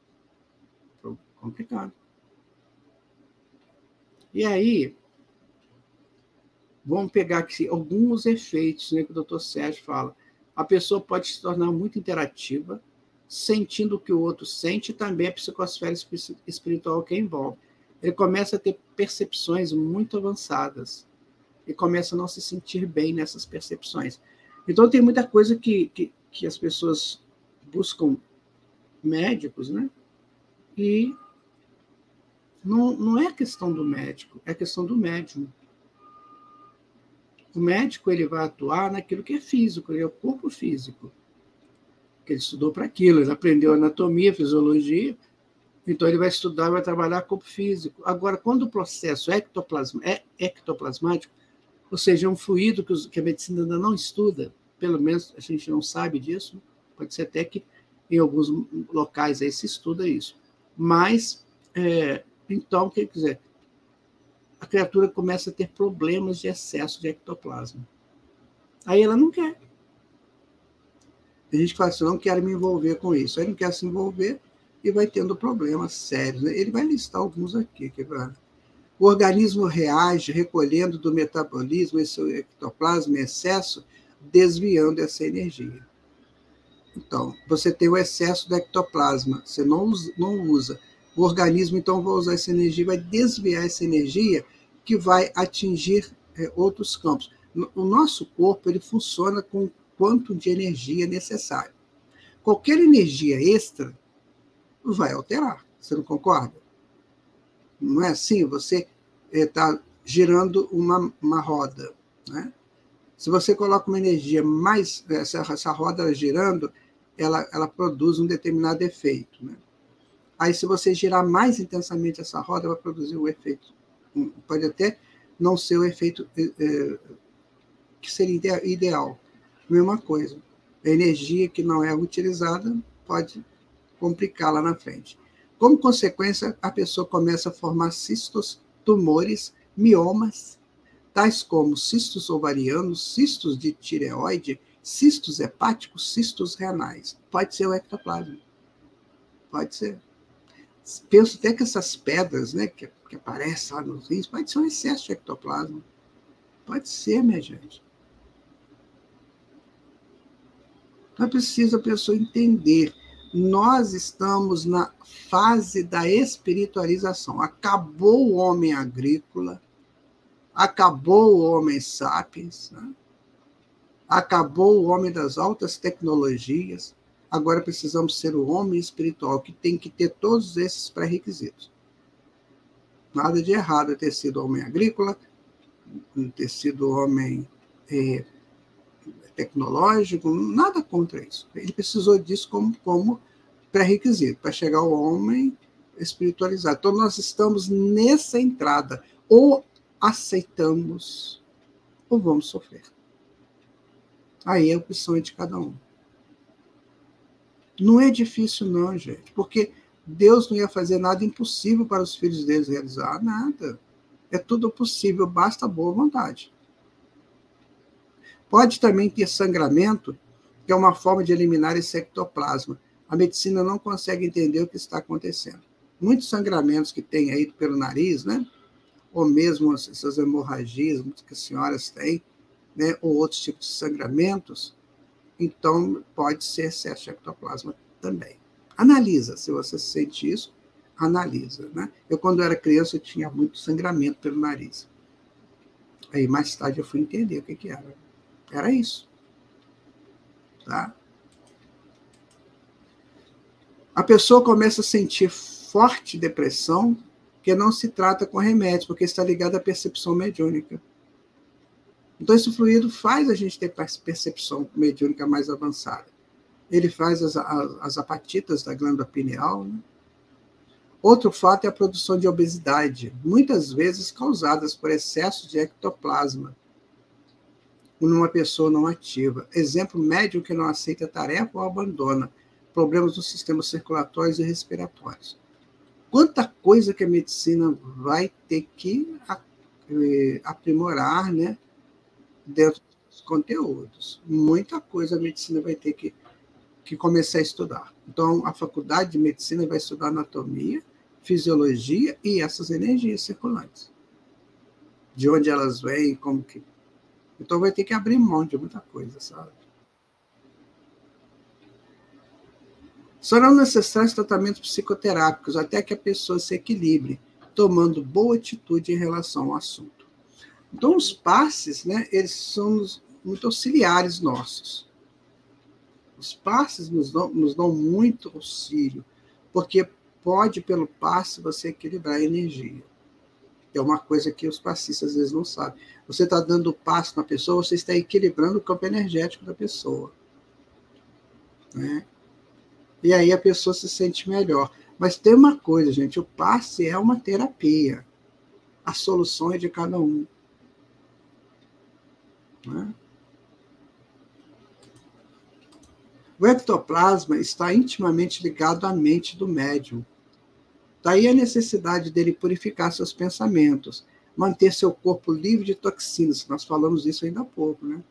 Complicado. E aí, vamos pegar aqui alguns efeitos né, que o doutor Sérgio fala. A pessoa pode se tornar muito interativa, sentindo o que o outro sente, e também a psicosfera espiritual que envolve. Ele começa a ter percepções muito avançadas e começa a não se sentir bem nessas percepções. Então, tem muita coisa que, que, que as pessoas buscam médicos, né? E não, não é questão do médico, é questão do médium. O médico ele vai atuar naquilo que é físico, é o corpo físico. Que ele estudou para aquilo, ele aprendeu anatomia, fisiologia, então ele vai estudar, vai trabalhar corpo físico. Agora, quando o processo ectoplasma, é ectoplasmático, ou seja, é um fluido que, que a medicina ainda não estuda, pelo menos a gente não sabe disso, pode ser até que em alguns locais aí se estuda isso. Mas, é, então, o que quer dizer? A criatura começa a ter problemas de excesso de ectoplasma. Aí ela não quer. A gente fala assim, não quero me envolver com isso. Aí não quer se envolver e vai tendo problemas sérios. Né? Ele vai listar alguns aqui. Que o organismo reage recolhendo do metabolismo esse ectoplasma em excesso, desviando essa energia. Então, você tem o excesso do ectoplasma, você não usa, não usa. O organismo, então, vai usar essa energia, vai desviar essa energia que vai atingir é, outros campos. O nosso corpo ele funciona com o quanto de energia necessário. Qualquer energia extra vai alterar. Você não concorda? Não é assim? Você está é, girando uma, uma roda. Né? Se você coloca uma energia mais, essa, essa roda girando, ela, ela produz um determinado efeito. Né? Aí, se você girar mais intensamente essa roda, vai produzir o efeito. Pode até não ser o efeito é, que seria ideal. Mesma coisa. A energia que não é utilizada pode complicar lá na frente. Como consequência, a pessoa começa a formar cistos, tumores, miomas, tais como cistos ovarianos, cistos de tireoide, cistos hepáticos, cistos renais. Pode ser o ectoplasma. Pode ser. Penso até que essas pedras né, que, que aparecem lá nos rins, pode ser um excesso de ectoplasma. Pode ser, minha gente. Então é preciso a pessoa entender. Nós estamos na fase da espiritualização. Acabou o homem agrícola, acabou o homem sapiens, né? acabou o homem das altas tecnologias. Agora precisamos ser o homem espiritual, que tem que ter todos esses pré-requisitos. Nada de errado ter sido homem agrícola, ter sido homem é, tecnológico, nada contra isso. Ele precisou disso como, como pré-requisito para chegar ao homem espiritualizado. Então, nós estamos nessa entrada. Ou aceitamos, ou vamos sofrer. Aí é a opção de cada um. Não é difícil, não, gente, porque Deus não ia fazer nada impossível para os filhos deles realizar, nada. É tudo possível, basta boa vontade. Pode também ter sangramento, que é uma forma de eliminar esse ectoplasma. A medicina não consegue entender o que está acontecendo. Muitos sangramentos que tem aí pelo nariz, né? ou mesmo essas hemorragias que as senhoras têm, né? ou outros tipos de sangramentos, então pode ser excesso de ectoplasma também. Analisa, se você sente isso, analisa. Né? Eu, quando era criança, eu tinha muito sangramento pelo nariz. Aí, mais tarde, eu fui entender o que, que era. Era isso. Tá? A pessoa começa a sentir forte depressão, que não se trata com remédio, porque está ligado à percepção mediúnica. Então, esse fluido faz a gente ter percepção mediúnica mais avançada. Ele faz as, as, as apatitas da glândula pineal. Né? Outro fato é a produção de obesidade, muitas vezes causadas por excesso de ectoplasma, numa pessoa não ativa. Exemplo, médium que não aceita tarefa ou abandona. Problemas nos sistemas circulatórios e respiratórios. Quanta coisa que a medicina vai ter que eh, aprimorar né, dentro dos conteúdos. Muita coisa a medicina vai ter que, que começar a estudar. Então, a faculdade de medicina vai estudar anatomia, fisiologia e essas energias circulantes. De onde elas vêm, como que então vai ter que abrir mão de muita coisa, sabe? Serão necessários tratamentos psicoterápicos até que a pessoa se equilibre, tomando boa atitude em relação ao assunto. Então, os passes, né, eles são muito auxiliares nossos. Os passes nos dão, nos dão muito auxílio, porque pode, pelo passe, você equilibrar a energia. É uma coisa que os passistas às vezes não sabem. Você está dando passo na pessoa, você está equilibrando o campo energético da pessoa. Né? E aí a pessoa se sente melhor. Mas tem uma coisa, gente: o passe é uma terapia. A solução é de cada um. Né? O ectoplasma está intimamente ligado à mente do médium. Daí a necessidade dele purificar seus pensamentos, manter seu corpo livre de toxinas, nós falamos isso ainda há pouco, né?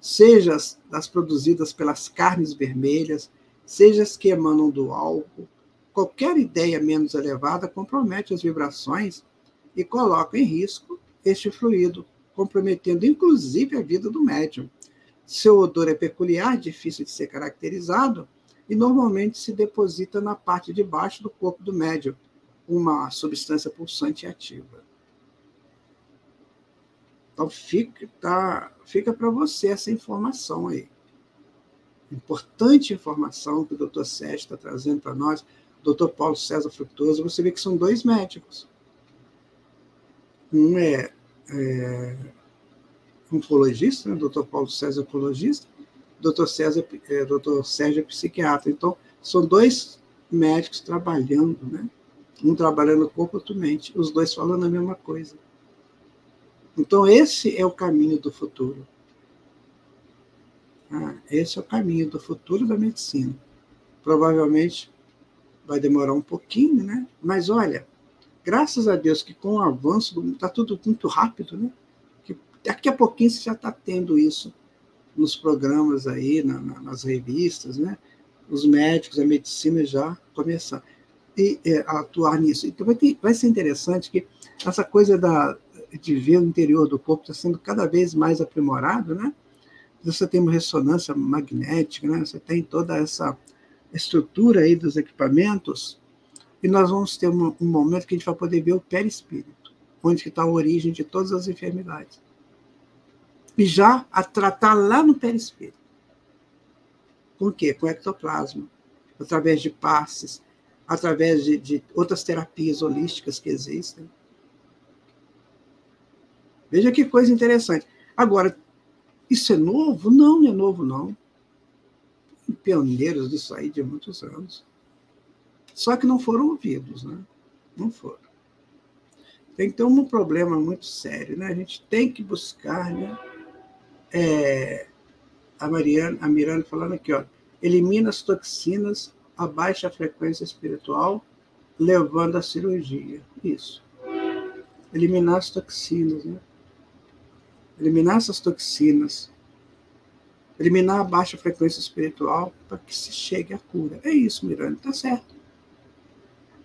Seja as, as produzidas pelas carnes vermelhas, seja as que emanam do álcool, qualquer ideia menos elevada compromete as vibrações e coloca em risco este fluido, comprometendo inclusive a vida do médium. Seu odor é peculiar, difícil de ser caracterizado e normalmente se deposita na parte de baixo do corpo do médium, uma substância pulsante ativa. Então fica, tá, fica para você essa informação aí. Importante informação que o doutor Sérgio está trazendo para nós, doutor Paulo César Frutuoso, você vê que são dois médicos. Um é, é oncologista, né, doutor Paulo César oncologista, doutor, César, é, doutor Sérgio é psiquiatra. Então, são dois médicos trabalhando, né? Um trabalhando corpo, outro mente, os dois falando a mesma coisa. Então, esse é o caminho do futuro. Ah, esse é o caminho do futuro da medicina. Provavelmente vai demorar um pouquinho, né? Mas olha, graças a Deus que com o avanço, está tudo muito rápido, né? Que daqui a pouquinho você já está tendo isso nos programas aí, na, na, nas revistas, né? Os médicos, a medicina já começam e, é, atuar nisso. Então vai, ter, vai ser interessante que essa coisa da, de ver o interior do corpo está sendo cada vez mais aprimorado, né? Você tem uma ressonância magnética, né? Você tem toda essa estrutura aí dos equipamentos e nós vamos ter um, um momento que a gente vai poder ver o perispírito, onde está a origem de todas as enfermidades. E já a tratar lá no perispírito. Com o quê? Com ectoplasma, através de passes, através de, de outras terapias holísticas que existem. Veja que coisa interessante. Agora, isso é novo? Não, não é novo, não. Pioneiros disso aí de muitos anos. Só que não foram ouvidos, né? Não foram. Ter um problema muito sério, né? A gente tem que buscar, né? É, a Mariana, a Miranda falando aqui, ó, elimina as toxinas a baixa frequência espiritual, levando à cirurgia. Isso. Eliminar as toxinas, né? eliminar essas toxinas, eliminar a baixa frequência espiritual para que se chegue à cura. É isso, Miranda, está certo.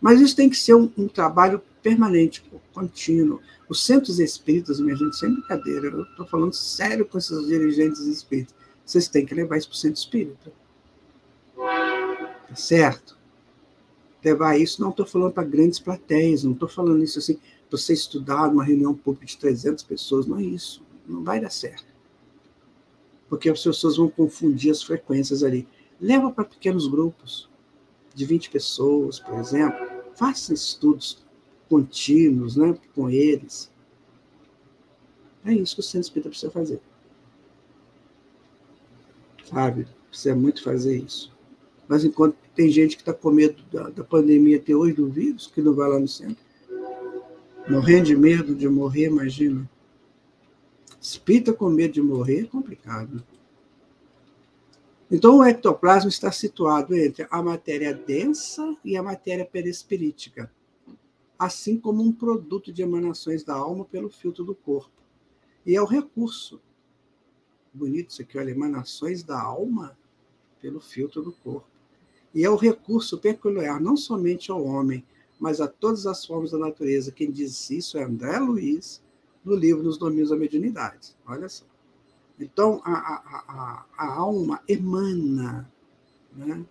Mas isso tem que ser um, um, trabalho permanente, contínuo. Os centros espíritas, minha gente, sem brincadeira, eu estou falando sério com esses dirigentes espíritas, vocês têm que levar isso para o centro espírita. Tá certo? Levar isso, não estou falando para grandes plateias, não estou falando isso assim, você estudar numa reunião pública de 300 pessoas, não é isso não vai dar certo. Porque as pessoas vão confundir as frequências ali. Leva para pequenos grupos, de 20 pessoas, por exemplo. Faça estudos contínuos né, com eles. É isso que o Centro Espírita precisa fazer. Sabe? Precisa muito fazer isso. Mas enquanto tem gente que está com medo da, da pandemia até hoje, do vírus, que não vai lá no centro, morrendo de medo de morrer, imagina. Espírita com medo de morrer é complicado. Então, o ectoplasma está situado entre a matéria densa e a matéria perispirítica, assim como um produto de emanações da alma pelo filtro do corpo. E é o recurso. Bonito isso aqui, olha, emanações da alma pelo filtro do corpo. E é o recurso peculiar não somente ao homem, mas a todas as formas da natureza. Quem diz isso é André Luiz, no livro Nos Domínios da Mediunidade. Olha só. Então, a, a, a, a alma emana, né?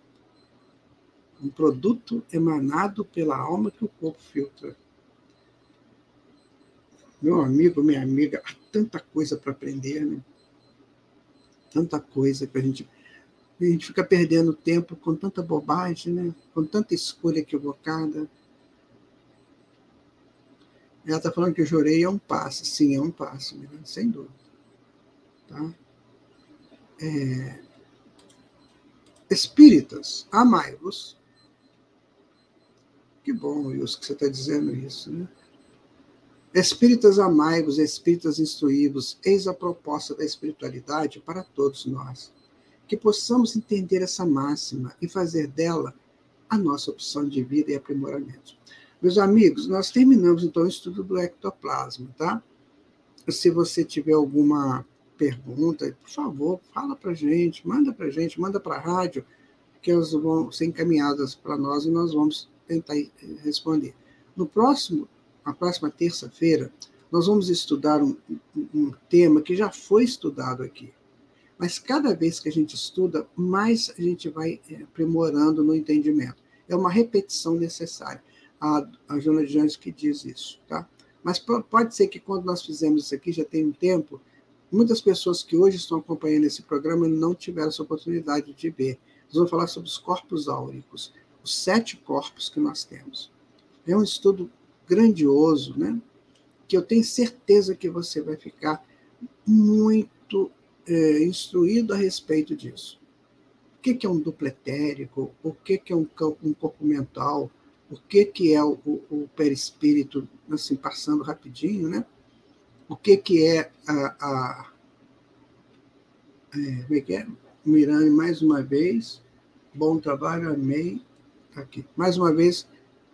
um produto emanado pela alma que o corpo filtra. Meu amigo, minha amiga, há tanta coisa para aprender, né? Tanta coisa que a gente. A gente fica perdendo tempo com tanta bobagem, né? com tanta escolha equivocada. Ela está falando que o jorei é um passo. Sim, é um passo, sem dúvida. Tá? É... Espíritas, amai-vos. Que bom, Wilson, que você está dizendo isso, né? Espíritas amai-vos, espíritas instruí-vos, eis a proposta da espiritualidade para todos nós. Que possamos entender essa máxima e fazer dela a nossa opção de vida e aprimoramento. Meus amigos, nós terminamos então o estudo do ectoplasma, tá? Se você tiver alguma pergunta, por favor, fala para gente, manda para gente, manda para a rádio, que elas vão ser encaminhadas para nós e nós vamos tentar responder. No próximo, na próxima terça-feira, nós vamos estudar um, um, tema que já foi estudado aqui. Mas cada vez que a gente estuda, mais a gente vai é, aprimorando no entendimento. É uma repetição necessária a, a Joana de Anjos que diz isso, tá? Mas pode ser que quando nós fizemos isso aqui, já tem um tempo, muitas pessoas que hoje estão acompanhando esse programa não tiveram essa oportunidade de ver. Nós vamos falar sobre os corpos áuricos, os sete corpos que nós temos. É um estudo grandioso, né? Que eu tenho certeza que você vai ficar muito é, instruído a respeito disso. que, que é um duplo etérico, o que, que é um, um corpo mental, o que, que é o, o, o perispírito, assim, passando rapidinho, né? O que, que é a. a é, como é que é? Mirane, mais uma vez, bom trabalho, amei. Tá aqui. Mais uma vez,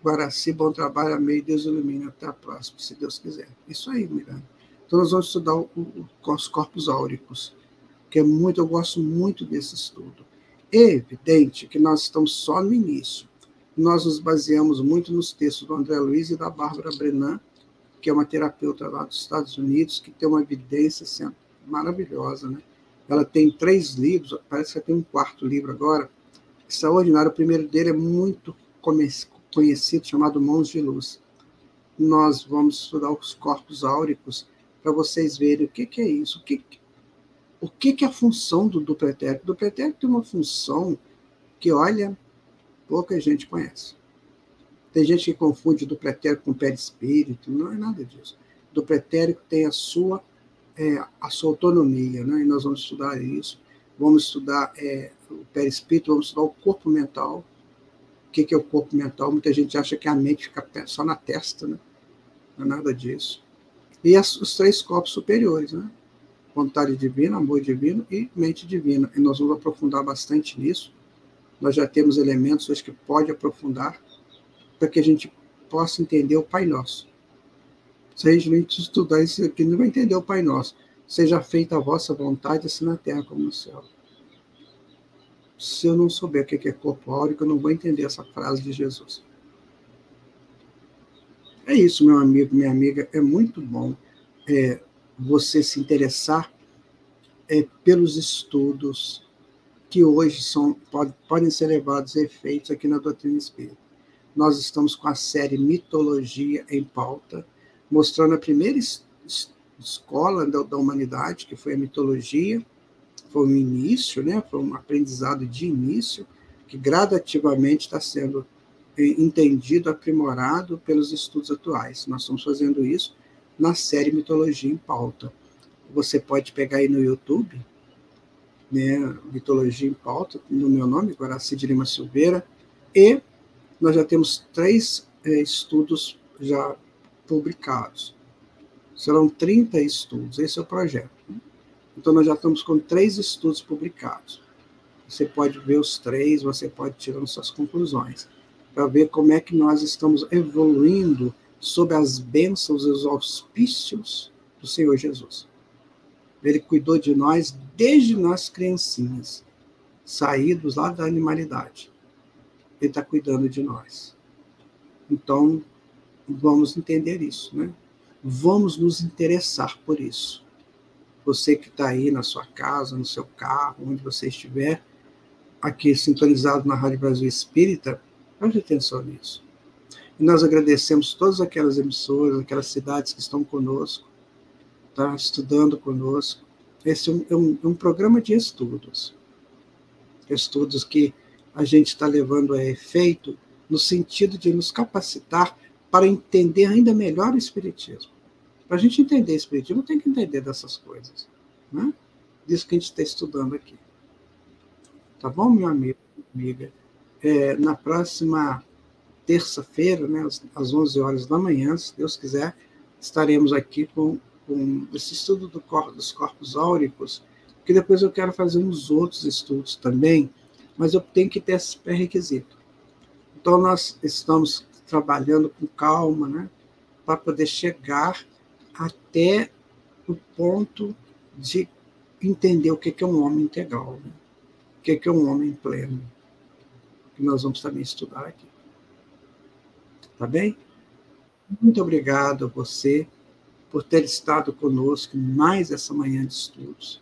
Guaraci, bom trabalho, amei, Deus ilumina. Até a próxima, se Deus quiser. Isso aí, Mirane. Então, nós vamos estudar o, o, os corpos áuricos, que é muito, eu gosto muito desse estudo. É evidente que nós estamos só no início. Nós nos baseamos muito nos textos do André Luiz e da Bárbara Brenan, que é uma terapeuta lá dos Estados Unidos, que tem uma evidência assim, maravilhosa. Né? Ela tem três livros, parece que tem um quarto livro agora, extraordinário. O primeiro dele é muito conhecido, chamado Mãos de Luz. Nós vamos estudar os corpos áuricos para vocês verem o que, que é isso, o que, o que, que é a função do duplo etérico. O duplo etérico tem uma função que, olha, pouca gente conhece. Tem gente que confunde duplo etérico com perispírito, não é nada disso. O duplo etérico tem a sua, é, a sua autonomia, né? e nós vamos estudar isso. Vamos estudar é, o perispírito, vamos estudar o corpo mental. O que, que é o corpo mental? Muita gente acha que a mente fica só na testa, né? não é nada disso e as, os três corpos superiores, né? Vontade divina, amor divino e mente divina. E nós vamos aprofundar bastante nisso. Nós já temos elementos hoje que pode aprofundar para que a gente possa entender o Pai Nosso. Se a gente estudar isso aqui, não vai entender o Pai Nosso. Seja feita a vossa vontade, assim na terra como no céu. Se eu não souber o que é corpo eu não vou entender essa frase de Jesus. É isso, meu amigo, minha amiga. É muito bom é, você se interessar é, pelos estudos que hoje são, pode, podem ser levados a efeitos aqui na doutrina espírita. Nós estamos com a série Mitologia em pauta, mostrando a primeira es, escola da, da, humanidade, que foi a mitologia. Foi um início, né? foi um aprendizado de início, que gradativamente está sendo entendido, aprimorado pelos estudos atuais. Nós estamos fazendo isso na série Mitologia em Pauta. Você pode pegar aí no YouTube, né, Mitologia em Pauta, no meu nome, Guaraci de Lima Silveira, e nós já temos três é, estudos já publicados. Serão 30 estudos, esse é o projeto. Então, nós já estamos com três estudos publicados. Você pode ver os três, você pode tirar suas conclusões para ver como é que nós estamos evoluindo sob as bênçãos e os auspícios do Senhor Jesus. Ele cuidou de nós desde nós criancinhas, saídos lá da animalidade. Ele está cuidando de nós. Então, vamos entender isso, né? Vamos nos interessar por isso. Você que está aí na sua casa, no seu carro, onde você estiver, aqui sintonizado na Rádio Brasil Espírita, Preste atenção nisso. E nós agradecemos todas aquelas emissoras, aquelas cidades que estão conosco, tá? estudando conosco. Esse é um, é um, é um programa de estudos. Estudos que a gente está levando a efeito no sentido de nos capacitar para entender ainda melhor o Espiritismo. Para a gente entender o Espiritismo, tem que entender dessas coisas. Né? Disso que a gente está estudando aqui. Tá bom, meu amigo, amiga? é, na próxima terça-feira, né, às 11 horas da manhã, se Deus quiser, estaremos aqui com, com esse estudo do corpo, dos corpos áuricos, que depois eu quero fazer uns outros estudos também, mas eu tenho que ter esse pré-requisito. Então, nós estamos trabalhando com calma, né, para poder chegar até o ponto de entender o que é um homem integral, né? o que é um homem pleno que nós vamos também estudar aqui. Tá bem? Muito obrigado a você por ter estado conosco mais essa manhã de estudos.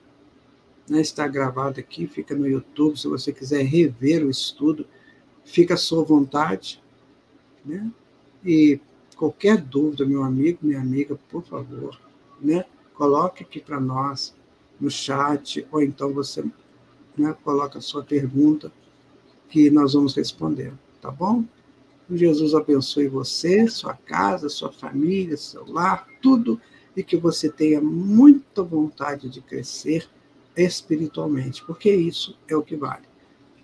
Né, está gravado aqui, fica no YouTube. Se você quiser rever o estudo, fica à sua vontade. Né? E qualquer dúvida, meu amigo, minha amiga, por favor, né, coloque aqui para nós no chat, ou então você né, coloca a sua pergunta que nós vamos responder, tá bom? Jesus abençoe você, sua casa, sua família, seu lar, tudo, e que você tenha muita vontade de crescer espiritualmente, porque isso é o que vale.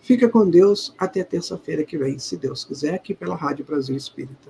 Fica com Deus até terça-feira que vem, se Deus quiser, aqui pela Rádio Brasil Espírita.